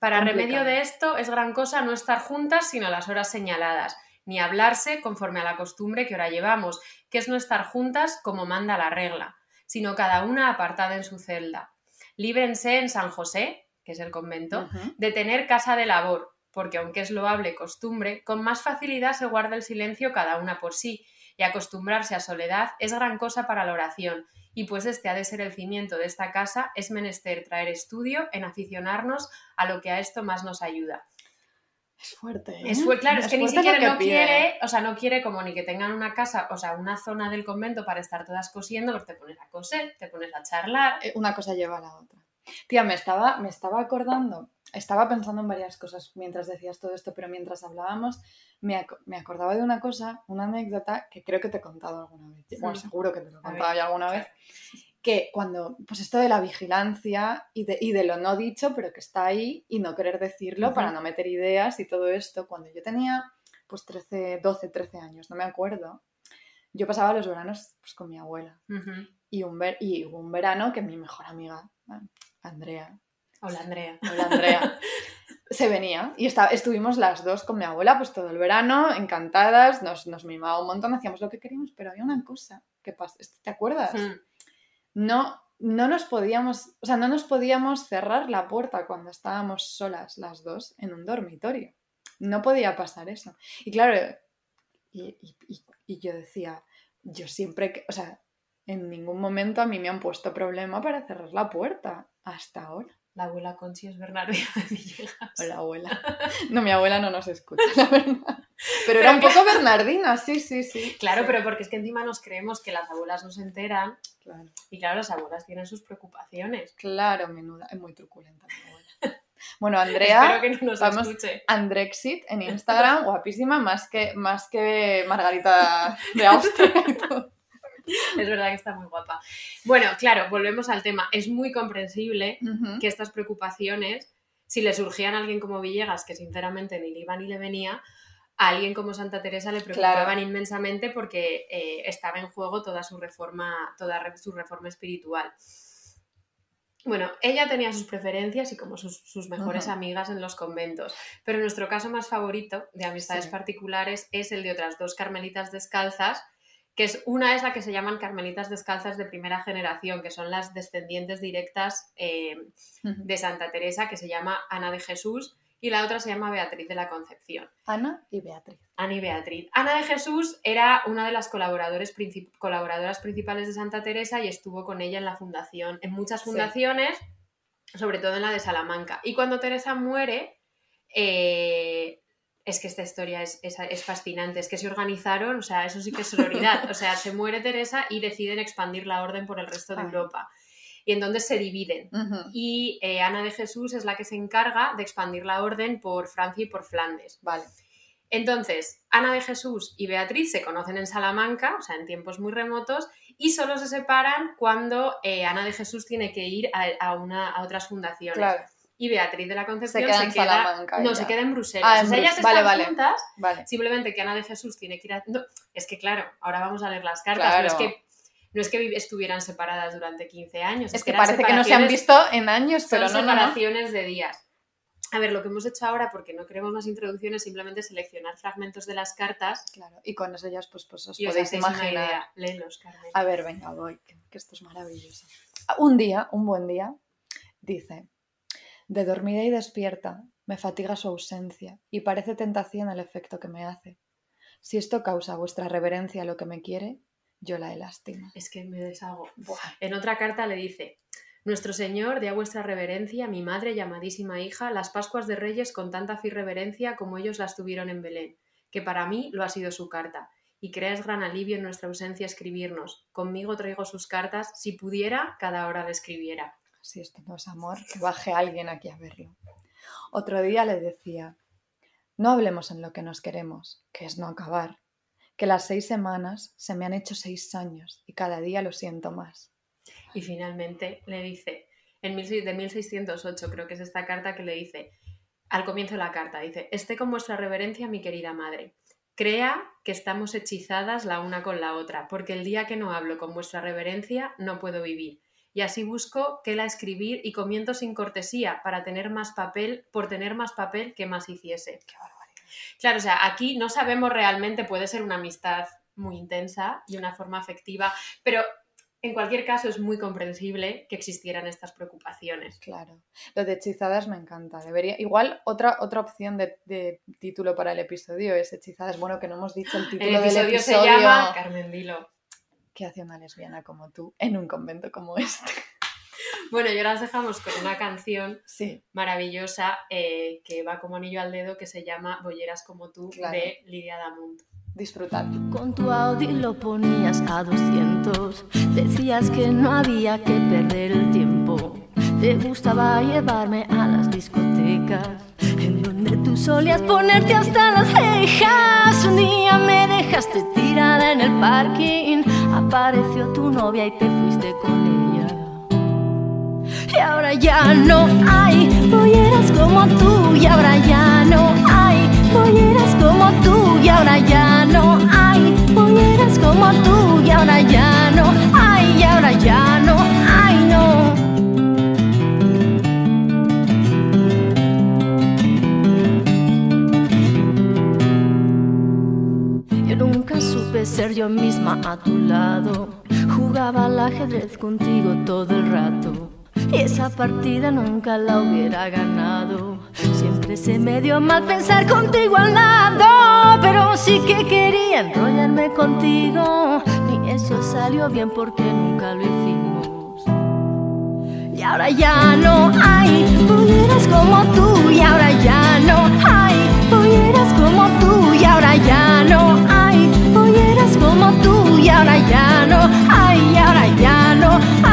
[SPEAKER 2] Para remedio de esto es gran cosa no estar juntas sino las horas señaladas, ni hablarse conforme a la costumbre que ahora llevamos, que es no estar juntas como manda la regla, sino cada una apartada en su celda. Líbrense en San José, que es el convento, de tener casa de labor, porque aunque es loable costumbre, con más facilidad se guarda el silencio cada una por sí, y acostumbrarse a soledad es gran cosa para la oración, y pues este ha de ser el cimiento de esta casa, es menester traer estudio en aficionarnos a lo que a esto más nos ayuda.
[SPEAKER 1] Es fuerte. ¿eh?
[SPEAKER 2] Es claro, es, que ni siquiera no quiere, o sea, no quiere como ni que tengan una casa, o sea, una zona del convento para estar todas cosiendo, porque te pones a coser, te pones a charlar.
[SPEAKER 1] Eh, una cosa lleva a la otra. Tía, me estaba, me estaba acordando, estaba pensando en varias cosas mientras decías todo esto, pero mientras hablábamos, me, acordaba de una cosa, una anécdota que creo que te he contado alguna vez. Bueno, seguro que te lo he contado ya alguna vez. Que cuando, pues esto de la vigilancia y de, y de, lo no dicho, pero que está ahí y no querer decirlo para no meter ideas y todo esto, cuando yo tenía pues 13, 12, 13 años, no me acuerdo, yo pasaba los veranos pues, con mi abuela. y, un ver, y hubo un verano que mi mejor amiga, Andrea.
[SPEAKER 2] Hola Andrea.
[SPEAKER 1] Hola Andrea. se venía y estuvimos las dos con mi abuela pues todo el verano, encantadas, nos, nos mimaba un montón, hacíamos lo que queríamos, pero había una cosa que pasa, ¿te acuerdas? No, no nos podíamos, o sea, no nos podíamos cerrar la puerta cuando estábamos solas las dos en un dormitorio. No podía pasar eso. Y claro, y, y yo decía, yo siempre, o sea, en ningún momento a mí me han puesto problema para cerrar la puerta hasta ahora.
[SPEAKER 2] La abuela Conchi es Bernardina de Villegas.
[SPEAKER 1] Hola, abuela. No, mi abuela no nos escucha, la verdad. Pero, era un poco Bernardina, sí, sí, sí.
[SPEAKER 2] Claro, pero porque es que encima nos creemos que las abuelas no se enteran. Claro. Y claro, las abuelas tienen sus preocupaciones.
[SPEAKER 1] Claro, menuda. Es muy truculenta mi abuela. Bueno, Andrea,
[SPEAKER 2] Espero que no nos vamos, escuche.
[SPEAKER 1] Andrexit en Instagram, guapísima, más que, más que Margarita de Austria y todo.
[SPEAKER 2] es verdad que está muy guapa. Bueno, claro, volvemos al tema. Es muy comprensible que estas preocupaciones, si le surgían a alguien como Villegas, que sinceramente ni le iba ni le venía, a alguien como Santa Teresa le preocupaban inmensamente porque eh, estaba en juego toda su reforma, toda su reforma espiritual. Bueno, ella tenía sus preferencias y como sus, mejores amigas en los conventos, pero nuestro caso más favorito de amistades particulares es el de otras dos carmelitas descalzas que es una es la que se llaman carmelitas descalzas de primera generación, que son las descendientes directas eh, de Santa Teresa, que se llama Ana de Jesús, y la otra se llama Beatriz de la Concepción.
[SPEAKER 1] Ana y Beatriz.
[SPEAKER 2] Ana y Beatriz. Ana de Jesús era una de las colaboradoras principales de Santa Teresa y estuvo con ella en la fundación, en muchas fundaciones, sobre todo en la de Salamanca. Y cuando Teresa muere, eh, Es que esta historia es, es, es fascinante, es que se organizaron, o sea, eso sí que es sororidad, o sea, se muere Teresa y deciden expandir la orden por el resto de
[SPEAKER 1] Ay.
[SPEAKER 2] Europa. Y entonces se dividen. Y eh, Ana de Jesús es la que se encarga de expandir la orden por Francia y por Flandes.
[SPEAKER 1] Vale.
[SPEAKER 2] Entonces, Ana de Jesús y Beatriz se conocen en Salamanca, o sea, en tiempos muy remotos, y solo se separan cuando eh, Ana de Jesús tiene que ir a, a una, a otras fundaciones.
[SPEAKER 1] Claro.
[SPEAKER 2] Y Beatriz de la Concepción
[SPEAKER 1] queda en Salamanca
[SPEAKER 2] no, se queda en Bruselas.
[SPEAKER 1] Ah, en
[SPEAKER 2] o sea, ellas están
[SPEAKER 1] vale.
[SPEAKER 2] juntas,
[SPEAKER 1] Vale.
[SPEAKER 2] simplemente que Ana de Jesús tiene que ir a... no, es que claro, ahora vamos a leer las cartas,
[SPEAKER 1] Claro.
[SPEAKER 2] no es que... No es que vi- estuvieran separadas durante 15 años.
[SPEAKER 1] Es que parece que no se han visto en años,
[SPEAKER 2] son
[SPEAKER 1] pero no, no, no.
[SPEAKER 2] separaciones de días. A ver, lo que hemos hecho ahora, porque no queremos más introducciones, simplemente seleccionar fragmentos de las cartas
[SPEAKER 1] Claro, y con eso ya pues, pues os
[SPEAKER 2] y os
[SPEAKER 1] podéis
[SPEAKER 2] una
[SPEAKER 1] imaginar.
[SPEAKER 2] idea. Léelos, Carmen.
[SPEAKER 1] A ver, venga, voy, que, que esto es maravilloso. Un día, un buen día, dice, de dormida y despierta, me fatiga su ausencia y parece tentación el efecto que me hace. Si esto causa vuestra reverencia lo que me quiere, yo la he lástima.
[SPEAKER 2] Es que me deshago.
[SPEAKER 1] Buah,
[SPEAKER 2] En otra carta le dice, Nuestro Señor dé a vuestra reverencia, mi madre y amadísima hija, las Pascuas de Reyes con tanta y reverencia como ellos las tuvieron en Belén, que para mí lo ha sido su carta, y creáis gran alivio en nuestra ausencia escribirnos. Conmigo traigo sus cartas, si pudiera, cada hora le escribiera.
[SPEAKER 1] Si esto no es amor, que baje alguien aquí a verlo. Otro día le decía, no hablemos en lo que nos queremos, que es no acabar, que las seis semanas se me han hecho seis años y cada día lo siento más.
[SPEAKER 2] Y finalmente le dice, en de 1608 creo que es esta carta que le dice, al comienzo de la carta, dice, esté con vuestra reverencia mi querida madre. Crea que estamos hechizadas la una con la otra, porque el día que no hablo con vuestra reverencia no puedo vivir. Y así busco que la escribir y comiento sin cortesía para tener más papel, por tener más papel que más hiciese.
[SPEAKER 1] Qué barbaridad.
[SPEAKER 2] Claro, o sea, aquí no sabemos realmente, puede ser una amistad muy intensa y una forma afectiva, pero en cualquier caso es muy comprensible que existieran estas preocupaciones.
[SPEAKER 1] Claro. Lo de hechizadas me encanta. Debería... Igual otra, otra opción de, de título para el episodio es hechizadas. Bueno, que no hemos dicho el título
[SPEAKER 2] El episodio,
[SPEAKER 1] del episodio.
[SPEAKER 2] se llama Carmen Dilo.
[SPEAKER 1] ¿Qué hace una lesbiana como tú en un convento como este?
[SPEAKER 2] Bueno, y ahora las dejamos con una canción
[SPEAKER 1] Sí.
[SPEAKER 2] maravillosa eh, que va como anillo al dedo que se llama Bolleras como tú
[SPEAKER 1] Claro.
[SPEAKER 2] de Lidia Damunt.
[SPEAKER 1] Disfrutad.
[SPEAKER 3] Con tu Audi lo ponías a 200. Decías que no había que perder el tiempo. Te gustaba llevarme a las discotecas, en donde tú solías ponerte hasta las cejas. Un día me dejaste tirada en el parking. Apareció tu novia y te fuiste con ella. Y ahora ya no hay polleras como tú. Y ahora ya no hay polleras como tú. Y ahora ya no hay polleras como tú. Y ahora ya ser yo misma a tu lado. Jugaba al ajedrez contigo todo el rato. Y esa partida nunca la hubiera ganado. Siempre se me dio mal pensar contigo al lado. Pero sí que quería enrollarme contigo. Ni eso salió bien porque nunca lo hicimos. Y ahora ya no hay polleras como tú. Y ahora ya no hay polleras como tú. Y ahora ya no tú. Y ahora ya no hay. Y ahora ya no.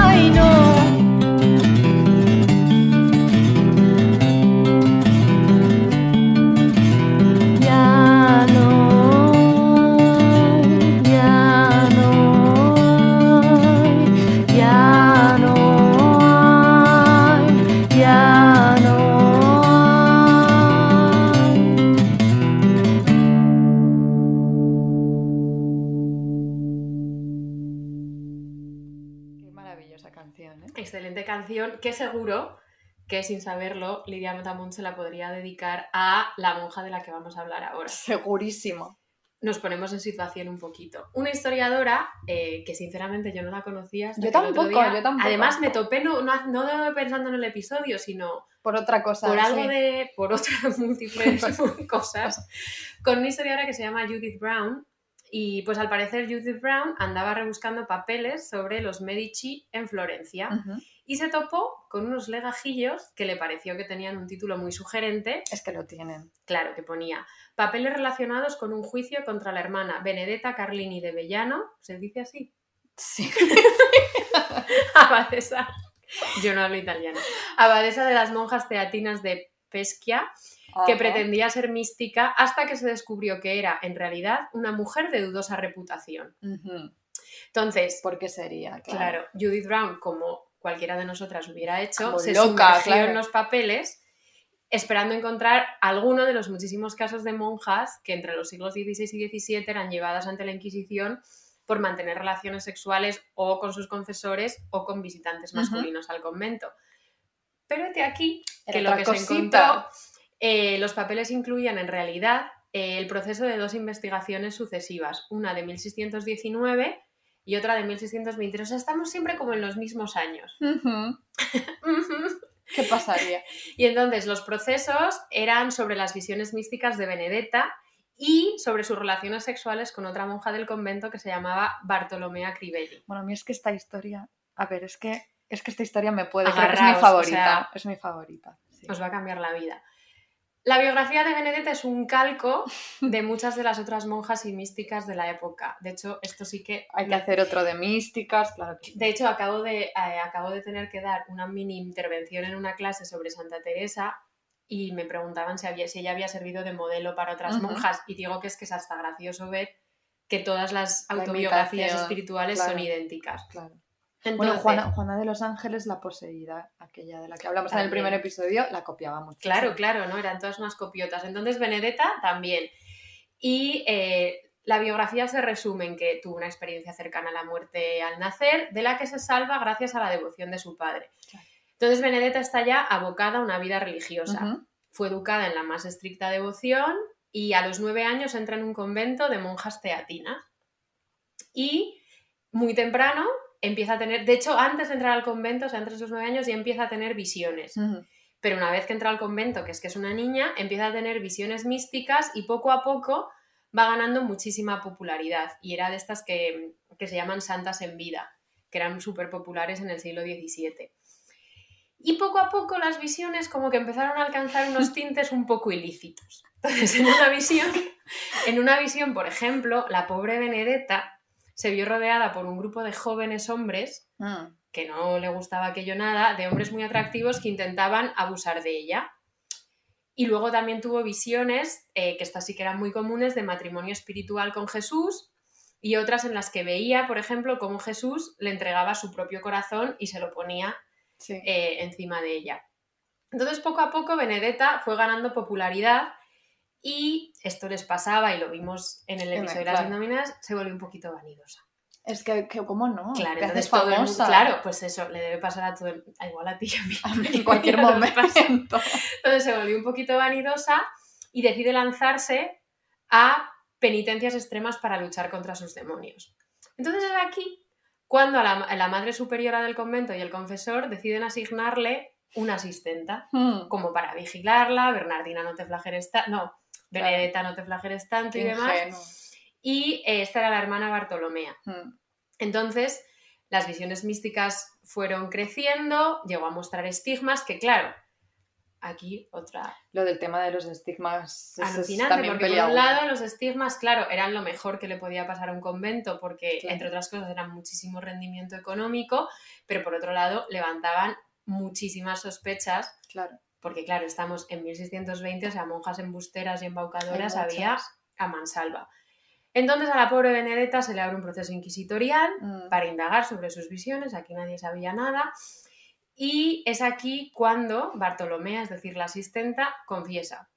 [SPEAKER 1] Canción
[SPEAKER 2] que seguro que sin saberlo Lidia Damunt se la podría dedicar a la monja de la que vamos a hablar ahora.
[SPEAKER 1] Segurísimo.
[SPEAKER 2] nos ponemos en situación un poquito. Una historiadora eh, que sinceramente yo no la conocía. hasta
[SPEAKER 1] Yo
[SPEAKER 2] que el otro
[SPEAKER 1] tampoco,
[SPEAKER 2] día-
[SPEAKER 1] yo tampoco.
[SPEAKER 2] Además me topé, no, no, no pensando en el episodio, sino
[SPEAKER 1] Por otra cosa.
[SPEAKER 2] por algo
[SPEAKER 1] sí.
[SPEAKER 2] de, por otras múltiples cosas, con una historiadora que se llama Judith Brown Y pues al parecer Judith Brown andaba rebuscando papeles sobre los Medici en Florencia
[SPEAKER 1] Ujú.
[SPEAKER 2] Y se topó con unos legajillos que le pareció que tenían un título muy sugerente,
[SPEAKER 1] Es que lo tienen.
[SPEAKER 2] claro, que ponía papeles relacionados con un juicio contra la hermana Benedetta Carlini de Bellano, ¿se dice así?
[SPEAKER 1] Sí.
[SPEAKER 2] Abadesa, yo no hablo italiano, abadesa de las monjas teatinas de Pescia, que pretendía ser mística hasta que se descubrió que era en realidad una mujer de dudosa reputación. Entonces,
[SPEAKER 1] ¿Por qué sería?
[SPEAKER 2] claro, Judith Brown, como cualquiera de nosotras hubiera hecho,
[SPEAKER 1] Como
[SPEAKER 2] se
[SPEAKER 1] loca,
[SPEAKER 2] sumergió
[SPEAKER 1] claro.
[SPEAKER 2] en los papeles esperando encontrar alguno de los muchísimos casos de monjas que entre los siglos XVI y XVII eran llevadas ante la Inquisición por mantener relaciones sexuales o con sus confesores o con visitantes masculinos al convento. Pero de aquí que lo que se encontró, eh, los papeles incluían en realidad eh, el proceso de dos investigaciones sucesivas, una de 1619 y otra de 1623. O sea, estamos siempre como en los mismos años.
[SPEAKER 1] ¿Qué pasaría?
[SPEAKER 2] y entonces los procesos eran sobre las visiones místicas de Benedetta y sobre sus relaciones sexuales con otra monja del convento que se llamaba Bartolomea Crivelli.
[SPEAKER 1] Bueno, a mí es que esta historia. A ver, es que, es que esta historia me puede. creo que es mi
[SPEAKER 2] Agarraos, o
[SPEAKER 1] favorita.
[SPEAKER 2] sea,
[SPEAKER 1] es mi favorita. sí.
[SPEAKER 2] Os va a cambiar la vida. La biografía de Benedetta es un calco de muchas de las otras monjas y místicas de la época. De hecho, esto sí que...
[SPEAKER 1] Hay que hacer otro de místicas, claro que.
[SPEAKER 2] De hecho, acabo de, eh, acabo de tener que dar una mini intervención en una clase sobre Santa Teresa y me preguntaban si, había, si ella había servido de modelo para otras monjas y digo que es que es hasta gracioso ver que todas las
[SPEAKER 1] La
[SPEAKER 2] autobiografías espirituales
[SPEAKER 1] claro.
[SPEAKER 2] son idénticas.
[SPEAKER 1] Claro.
[SPEAKER 2] Entonces,
[SPEAKER 1] Bueno, Juana, Juana de los Ángeles, la poseída, aquella de la que hablamos en el primer episodio, la copiaba mucho.
[SPEAKER 2] Claro, claro, ¿no? Eran todas unas copiotas. Entonces, Benedetta también. Y eh, la biografía se resume en que tuvo una experiencia cercana a la muerte al nacer, de la que se salva gracias a la devoción de su padre. Entonces, Benedetta está ya abocada a una vida religiosa. Fue educada en la más estricta devoción y a los nueve años entra en un convento de monjas teatinas. Y muy temprano empieza a tener, de hecho, antes de entrar al convento, o sea, entre esos nueve años, ya empieza a tener visiones. Pero una vez que entra al convento, que es que es una niña, empieza a tener visiones místicas y poco a poco va ganando muchísima popularidad. Y era de estas que, que se llaman santas en vida, que eran súper populares en el siglo XVII. Y poco a poco las visiones como que empezaron a alcanzar unos tintes un poco ilícitos. Entonces, en una visión, en una visión, por ejemplo, la pobre Benedetta se vio rodeada por un grupo de jóvenes hombres
[SPEAKER 1] Mm.
[SPEAKER 2] que no le gustaba aquello nada, de hombres muy atractivos que intentaban abusar de ella. Y luego también tuvo visiones, eh, que estas sí que eran muy comunes, de matrimonio espiritual con Jesús y otras en las que veía, por ejemplo, cómo Jesús le entregaba su propio corazón y se lo ponía
[SPEAKER 1] Sí.
[SPEAKER 2] eh, encima de ella. Entonces, poco a poco, Benedetta fue ganando popularidad y esto les pasaba, y lo vimos en el episodio de las
[SPEAKER 1] claro.
[SPEAKER 2] indóminas, se volvió un poquito vanidosa.
[SPEAKER 1] Es que, que, ¿cómo no?
[SPEAKER 2] Claro, entonces todo el claro, pues eso, le debe pasar a todo el, a igual a ti y a mí.
[SPEAKER 1] En cualquier momento.
[SPEAKER 2] Entonces se volvió un poquito vanidosa y decide lanzarse a penitencias extremas para luchar contra sus demonios. Entonces es aquí cuando a la, a la madre superiora del convento y el confesor deciden asignarle una asistenta,
[SPEAKER 1] Mm.
[SPEAKER 2] como para vigilarla, Bernardina no te flageles tanto, Benedetta no te flageles tanto y demás,
[SPEAKER 1] ingenuo.
[SPEAKER 2] y eh, esta era la hermana Bartolomea.
[SPEAKER 1] Mm.
[SPEAKER 2] Entonces, las visiones místicas fueron creciendo, llegó a mostrar estigmas que, claro, aquí otra
[SPEAKER 1] Lo del tema de los estigmas es- es
[SPEAKER 2] alucinante, porque por un lado los estigmas, claro, eran lo mejor que le podía pasar a un convento, porque
[SPEAKER 1] Claro.
[SPEAKER 2] entre otras cosas eran muchísimo rendimiento económico, pero por otro lado levantaban muchísimas sospechas,
[SPEAKER 1] Claro.
[SPEAKER 2] Porque claro, estamos en 1620, o sea, monjas embusteras y embaucadoras había a mansalva. Entonces a la pobre Benedetta se le abre un proceso inquisitorial
[SPEAKER 1] Mm.
[SPEAKER 2] para indagar sobre sus visiones, aquí nadie sabía nada, y es aquí cuando Bartolomea, es decir, la asistenta, confiesa.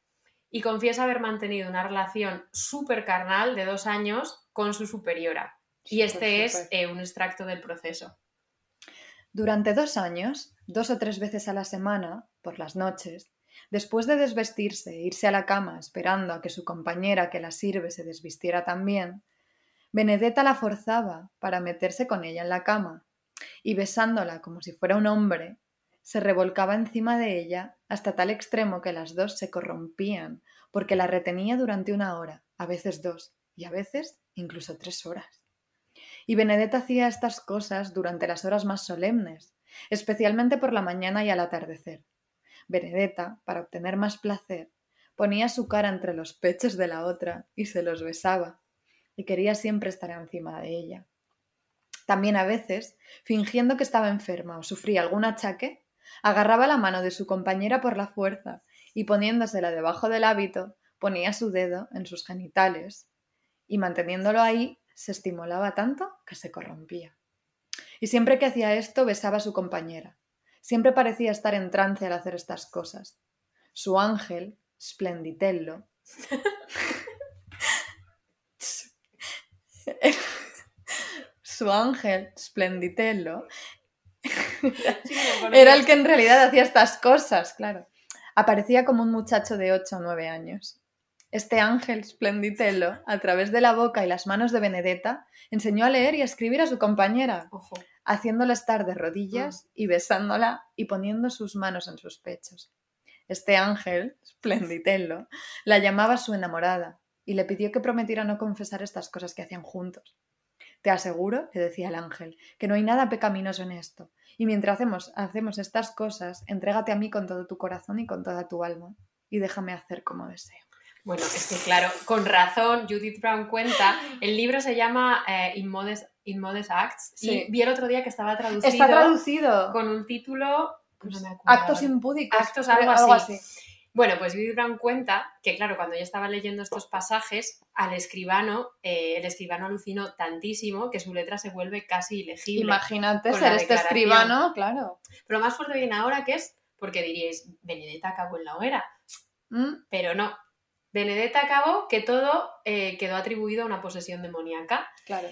[SPEAKER 2] Y confiesa haber mantenido una relación súper carnal de dos años con su superiora. Y este es eh, un extracto del proceso.
[SPEAKER 1] Durante dos años, dos o tres veces a la semana, por las noches, después de desvestirse e irse a la cama esperando a que su compañera que la sirve se desvistiera también, Benedetta la forzaba para meterse con ella en la cama y besándola como si fuera un hombre, se revolcaba encima de ella hasta tal extremo que las dos se corrompían porque la retenía durante una hora, a veces dos y a veces incluso tres horas. Y Benedetta hacía estas cosas durante las horas más solemnes, especialmente por la mañana y al atardecer. Benedetta, para obtener más placer, ponía su cara entre los pechos de la otra y se los besaba, y quería siempre estar encima de ella. También a veces, fingiendo que estaba enferma o sufría algún achaque, agarraba la mano de su compañera por la fuerza y poniéndosela debajo del hábito, ponía su dedo en sus genitales y manteniéndolo ahí se estimulaba tanto que se corrompía. Y siempre que hacía esto besaba a su compañera. Siempre parecía estar en trance al hacer estas cosas. Su ángel, Splenditello, su ángel, Splenditello, era el que en realidad hacía estas cosas, claro. Aparecía como un muchacho de 8 o 9 años. Este ángel Splenditello, a través de la boca y las manos de Benedetta, enseñó a leer y a escribir a su compañera,
[SPEAKER 2] Ojo.
[SPEAKER 1] Haciéndola estar de rodillas y besándola y poniendo sus manos en sus pechos. Este ángel, Splenditello, la llamaba su enamorada y le pidió que prometiera no confesar estas cosas que hacían juntos. Te aseguro, le decía el ángel, que no hay nada pecaminoso en esto, y mientras hacemos, hacemos estas cosas, entrégate a mí con todo tu corazón y con toda tu alma, y déjame hacer como deseo.
[SPEAKER 2] Bueno, es que claro, con razón, Judith Brown cuenta, el libro se llama eh, Immodest Acts
[SPEAKER 1] Sí.
[SPEAKER 2] y vi el otro día que estaba traducido,
[SPEAKER 1] Está traducido.
[SPEAKER 2] con un título... no me acuerdo
[SPEAKER 1] Actos impúdicos.
[SPEAKER 2] Actos, algo así. Bueno, pues Judith Brown cuenta que, claro, cuando ella estaba leyendo estos pasajes, al escribano, eh, el escribano alucinó tantísimo que su letra se vuelve casi ilegible.
[SPEAKER 1] Imagínate ser este escribano, claro.
[SPEAKER 2] Pero lo más fuerte viene ahora que es, porque diríais, Benedetta acabó en la hoguera,
[SPEAKER 1] Mm,
[SPEAKER 2] pero no. Benedetta acabó que todo eh, quedó atribuido a una posesión demoníaca.
[SPEAKER 1] claro.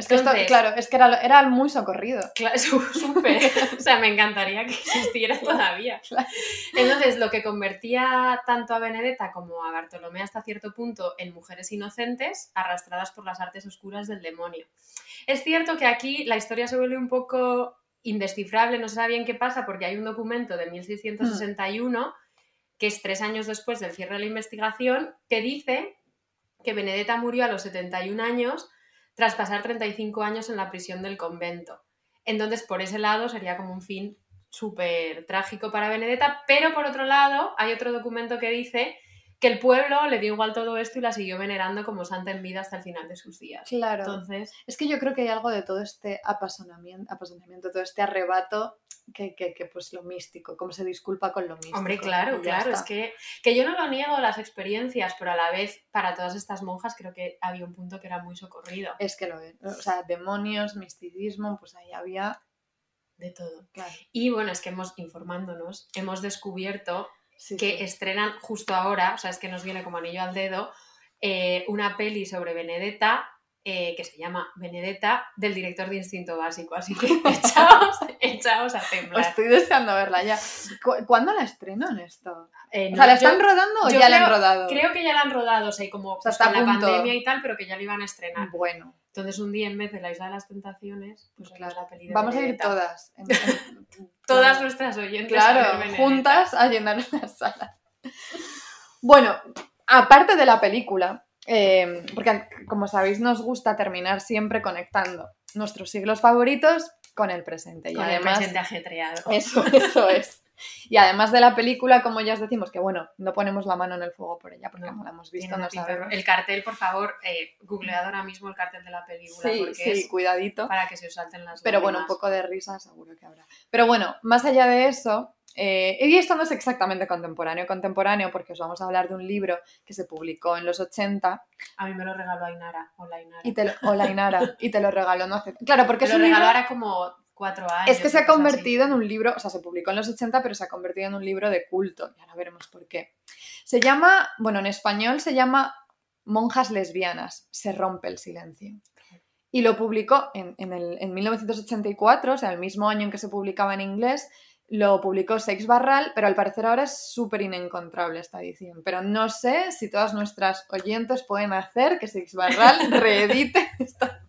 [SPEAKER 1] Es que esto, claro, es que era, era muy socorrido.
[SPEAKER 2] Claro, súper. o sea, me encantaría que existiera todavía.
[SPEAKER 1] claro.
[SPEAKER 2] Entonces, lo que convertía tanto a Benedetta como a Bartolomé hasta cierto punto en mujeres inocentes arrastradas por las artes oscuras del demonio. Es cierto que aquí la historia se vuelve un poco indescifrable, no se sabe bien qué pasa porque hay un documento de 1661 que es tres años después del cierre de la investigación, que dice que Benedetta murió a los 71 años tras pasar 35 años en la prisión del convento. Entonces, por ese lado, sería como un fin súper trágico para Benedetta, pero por otro lado, hay otro documento que dice que el pueblo le dio igual todo esto y la siguió venerando como santa en vida hasta el final de sus días.
[SPEAKER 1] Claro.
[SPEAKER 2] Entonces,
[SPEAKER 1] Es que yo creo que hay algo de todo este apasionamiento, apasionamiento todo este arrebato que, que, que, pues lo místico, como se disculpa con lo místico.
[SPEAKER 2] hombre, claro, claro,
[SPEAKER 1] está.
[SPEAKER 2] es que, que yo no lo niego las experiencias, pero a la vez, para todas estas monjas, creo que había un punto que era muy socorrido.
[SPEAKER 1] Es que lo es. O sea, demonios, misticismo, pues ahí había.
[SPEAKER 2] De todo.
[SPEAKER 1] Claro.
[SPEAKER 2] Y bueno, es que hemos, informándonos, hemos descubierto
[SPEAKER 1] Sí,
[SPEAKER 2] que
[SPEAKER 1] sí.
[SPEAKER 2] estrenan justo ahora, o sea, es que nos viene como anillo al dedo, eh, una peli sobre Benedetta eh, que se llama Benedetta del director de Instinto Básico. Así que echaos, echaos a temblar.
[SPEAKER 1] Estoy deseando verla ya. ¿Cu- ¿Cuándo la estrenan esto?
[SPEAKER 2] Eh,
[SPEAKER 1] O sea, ¿la
[SPEAKER 2] yo
[SPEAKER 1] están rodando o ya la han rodado?
[SPEAKER 2] Creo que ya la han rodado, o sea, como
[SPEAKER 1] sea,
[SPEAKER 2] pues,
[SPEAKER 1] está
[SPEAKER 2] con la pandemia y tal, pero que ya la iban a estrenar.
[SPEAKER 1] Bueno,
[SPEAKER 2] Entonces, un día en vez de la Isla de las Tentaciones, pues
[SPEAKER 1] claro.
[SPEAKER 2] la peli de
[SPEAKER 1] Vamos a ir todas. En- en-
[SPEAKER 2] Todas nuestras oyentes
[SPEAKER 1] Claro, juntas a llenar la sala. Bueno, aparte de la película, eh, porque como sabéis nos gusta terminar siempre conectando nuestros siglos favoritos con el presente. Y además,
[SPEAKER 2] el presente ajetreado.
[SPEAKER 1] eso, eso es. Y además de la película, como ya os decimos, que bueno, no ponemos la mano en el fuego por ella porque no,
[SPEAKER 2] No,
[SPEAKER 1] la hemos visto, no sabemos.
[SPEAKER 2] El cartel, por favor, eh, googlead ahora mismo el cartel de la película
[SPEAKER 1] Sí,
[SPEAKER 2] porque
[SPEAKER 1] sí,
[SPEAKER 2] es
[SPEAKER 1] cuidadito.
[SPEAKER 2] para que se os salten las
[SPEAKER 1] Pero bueno, un poco de risa seguro que habrá. Pero bueno, más allá de eso, eh, y esto no es exactamente contemporáneo, contemporáneo, porque os vamos a hablar de un libro que se publicó en los 80
[SPEAKER 2] A mí me lo regaló Ainara. Hola, Ainara.
[SPEAKER 1] y te lo, o la Inara, y te lo regaló no hace... Claro, porque
[SPEAKER 2] Me
[SPEAKER 1] es
[SPEAKER 2] lo
[SPEAKER 1] un libro...
[SPEAKER 2] regaló ahora como cuatro años.
[SPEAKER 1] Es que se ha
[SPEAKER 2] así.
[SPEAKER 1] convertido en un libro, o sea, se publicó en los 80, pero se ha convertido en un libro de culto. Y ahora veremos por qué. Se llama, bueno, en español se llama Monjas lesbianas, se rompe el silencio. Y lo publicó en, en el, en 1984, o sea, el mismo año en que se publicaba en inglés, lo publicó Sex Barral, pero al parecer ahora es súper inencontrable esta edición. Pero no sé si todas nuestras oyentes pueden hacer que Sex Barral reedite esta-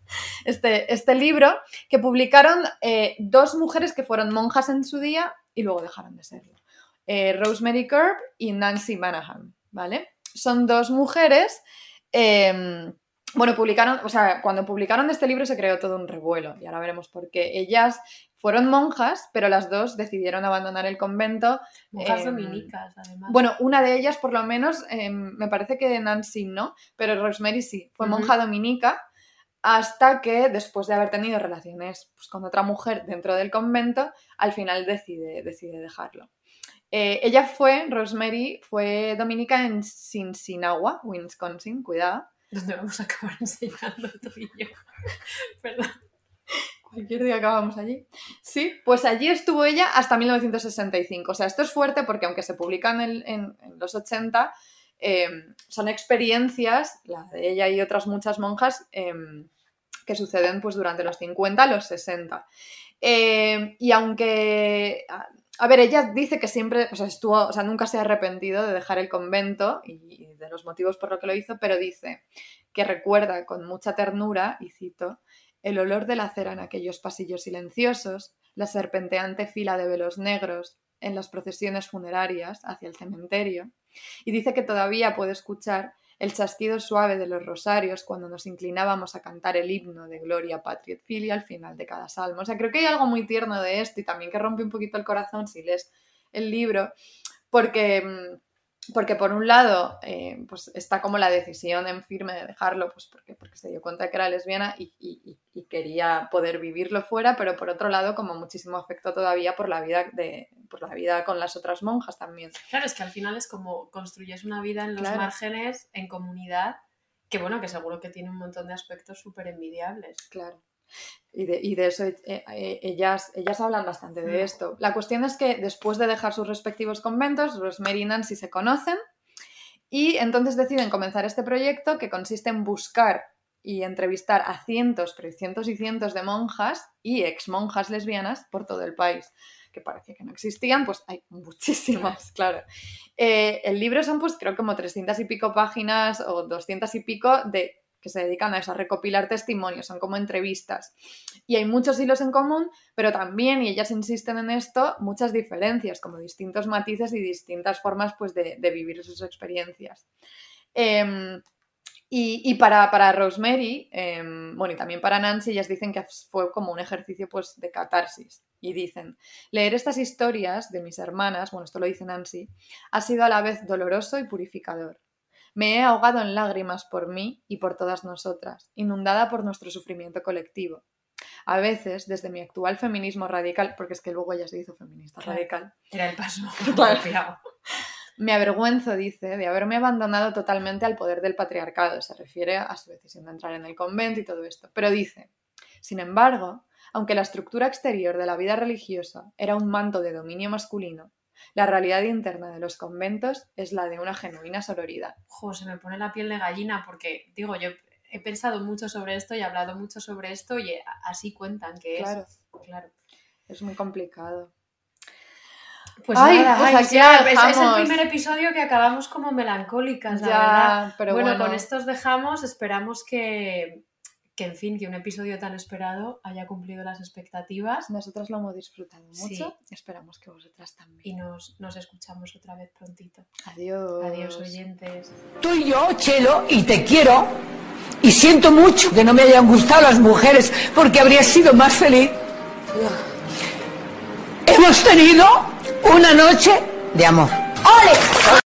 [SPEAKER 1] este, este libro que publicaron eh, dos mujeres que fueron monjas en su día y luego dejaron de serlo. Eh, Rosemary Kerb y Nancy Manahan, ¿vale? Son dos mujeres eh, bueno, publicaron, o sea, cuando publicaron este libro se creó todo un revuelo y ahora veremos por qué. Ellas fueron monjas, pero las dos decidieron abandonar el convento.
[SPEAKER 2] Monjas
[SPEAKER 1] em,
[SPEAKER 2] dominicas, además.
[SPEAKER 1] Bueno, una de ellas, por lo menos, em, me parece que Nancy no, pero Rosemary sí, fue monja dominica hasta que, después de haber tenido relaciones pues, con otra mujer dentro del convento, al final decide, decide dejarlo. Eh, ella fue, Rosemary, fue dominica en Cincinnati, Wisconsin, cuidado.
[SPEAKER 2] Donde vamos a acabar enseñando tú y yo. Perdón.
[SPEAKER 1] Cualquier día acabamos allí. Sí, pues allí estuvo ella hasta 1965. O sea, esto es fuerte porque aunque se publican en, los 80, eh, son experiencias, la de ella y otras muchas monjas, eh, que suceden pues durante los 50 los 60. Eh, y aunque... A, ver, ella dice que siempre, o sea, estuvo, o sea, nunca se ha arrepentido de dejar el convento y de los motivos por lo que lo hizo, pero dice que recuerda con mucha ternura, y cito, el olor de la cera en aquellos pasillos silenciosos, la serpenteante fila de velos negros en las procesiones funerarias hacia el cementerio, y dice que todavía puede escuchar el chasquido suave de los rosarios cuando nos inclinábamos a cantar el himno de Gloria Patria et Filia al final de cada salmo. O sea, creo que hay algo muy tierno de esto y también que rompe un poquito el corazón si lees el libro, porque, mm, porque por un lado eh, pues está como la decisión en firme de dejarlo, pues porque, porque se dio cuenta que era lesbiana y, y- y- y quería poder vivirlo fuera, pero por otro lado como muchísimo afecto todavía por la vida de por la vida con las otras monjas también.
[SPEAKER 2] Claro, es que al final es como construyes una vida en los
[SPEAKER 1] Claro.
[SPEAKER 2] márgenes, en comunidad, que bueno, que seguro que tiene un montón de aspectos súper envidiables.
[SPEAKER 1] Claro. Y de, y de eso eh, eh, ellas, ellas hablan bastante de
[SPEAKER 2] Mm.
[SPEAKER 1] esto. La cuestión es que después de dejar sus respectivos conventos, Rosemary y Nancy se conocen y entonces deciden comenzar este proyecto que consiste en buscar y entrevistar a cientos, pero cientos y cientos de monjas y ex monjas lesbianas por todo el país, que parecía que no existían, pues hay muchísimas, claro. Eh, el libro son pues creo como 300 y pico páginas o 200 y pico de que se dedican a eso, a recopilar testimonios, son como entrevistas. Y hay muchos hilos en común, pero también, y ellas insisten en esto, muchas diferencias, como distintos matices y distintas formas pues, de, vivir sus experiencias. Em, y, y para, para Rosemary, em, bueno, y también para Nancy, ellas dicen que fue como un ejercicio pues, de catarsis. Y dicen, leer estas historias de mis hermanas, bueno, esto lo dice Nancy, ha sido a la vez doloroso y purificador. Me he ahogado en lágrimas por mí y por todas nosotras, inundada por nuestro sufrimiento colectivo. A veces, desde mi actual feminismo radical, porque es que luego ella se hizo feminista
[SPEAKER 2] Claro.
[SPEAKER 1] radical,
[SPEAKER 2] Era el paso
[SPEAKER 1] Claro. me avergüenzo, dice, de haberme abandonado totalmente al poder del patriarcado. Se refiere a su decisión de entrar en el convento y todo esto. Pero dice, sin embargo, aunque la estructura exterior de la vida religiosa era un manto de dominio masculino, la realidad interna de los conventos es la de una genuina sororidad.
[SPEAKER 2] Jo, se me pone la piel de gallina porque, digo, yo he pensado mucho sobre esto y he hablado mucho sobre esto y eh, así cuentan que
[SPEAKER 1] Claro,
[SPEAKER 2] es. Claro.
[SPEAKER 1] es muy complicado.
[SPEAKER 2] Pues
[SPEAKER 1] Ay,
[SPEAKER 2] nada,
[SPEAKER 1] pues
[SPEAKER 2] ay,
[SPEAKER 1] aquí
[SPEAKER 2] ya, es- es, el primer episodio que acabamos como melancólicas, la
[SPEAKER 1] Ya,
[SPEAKER 2] verdad.
[SPEAKER 1] pero
[SPEAKER 2] bueno,
[SPEAKER 1] bueno.
[SPEAKER 2] con esto os dejamos. Esperamos que, que, en fin, que un episodio tan esperado haya cumplido las expectativas
[SPEAKER 1] Nosotras lo hemos disfrutado
[SPEAKER 2] Sí.
[SPEAKER 1] mucho. Esperamos que vosotras también.
[SPEAKER 2] y nos, nos escuchamos otra vez prontito.
[SPEAKER 1] Adiós.
[SPEAKER 2] Adiós, oyentes.
[SPEAKER 4] Tú y yo, Chelo, y te quiero. Y siento mucho que no me hayan gustado las mujeres porque habría sido más feliz. Hemos tenido una noche de amor. ¡Ole!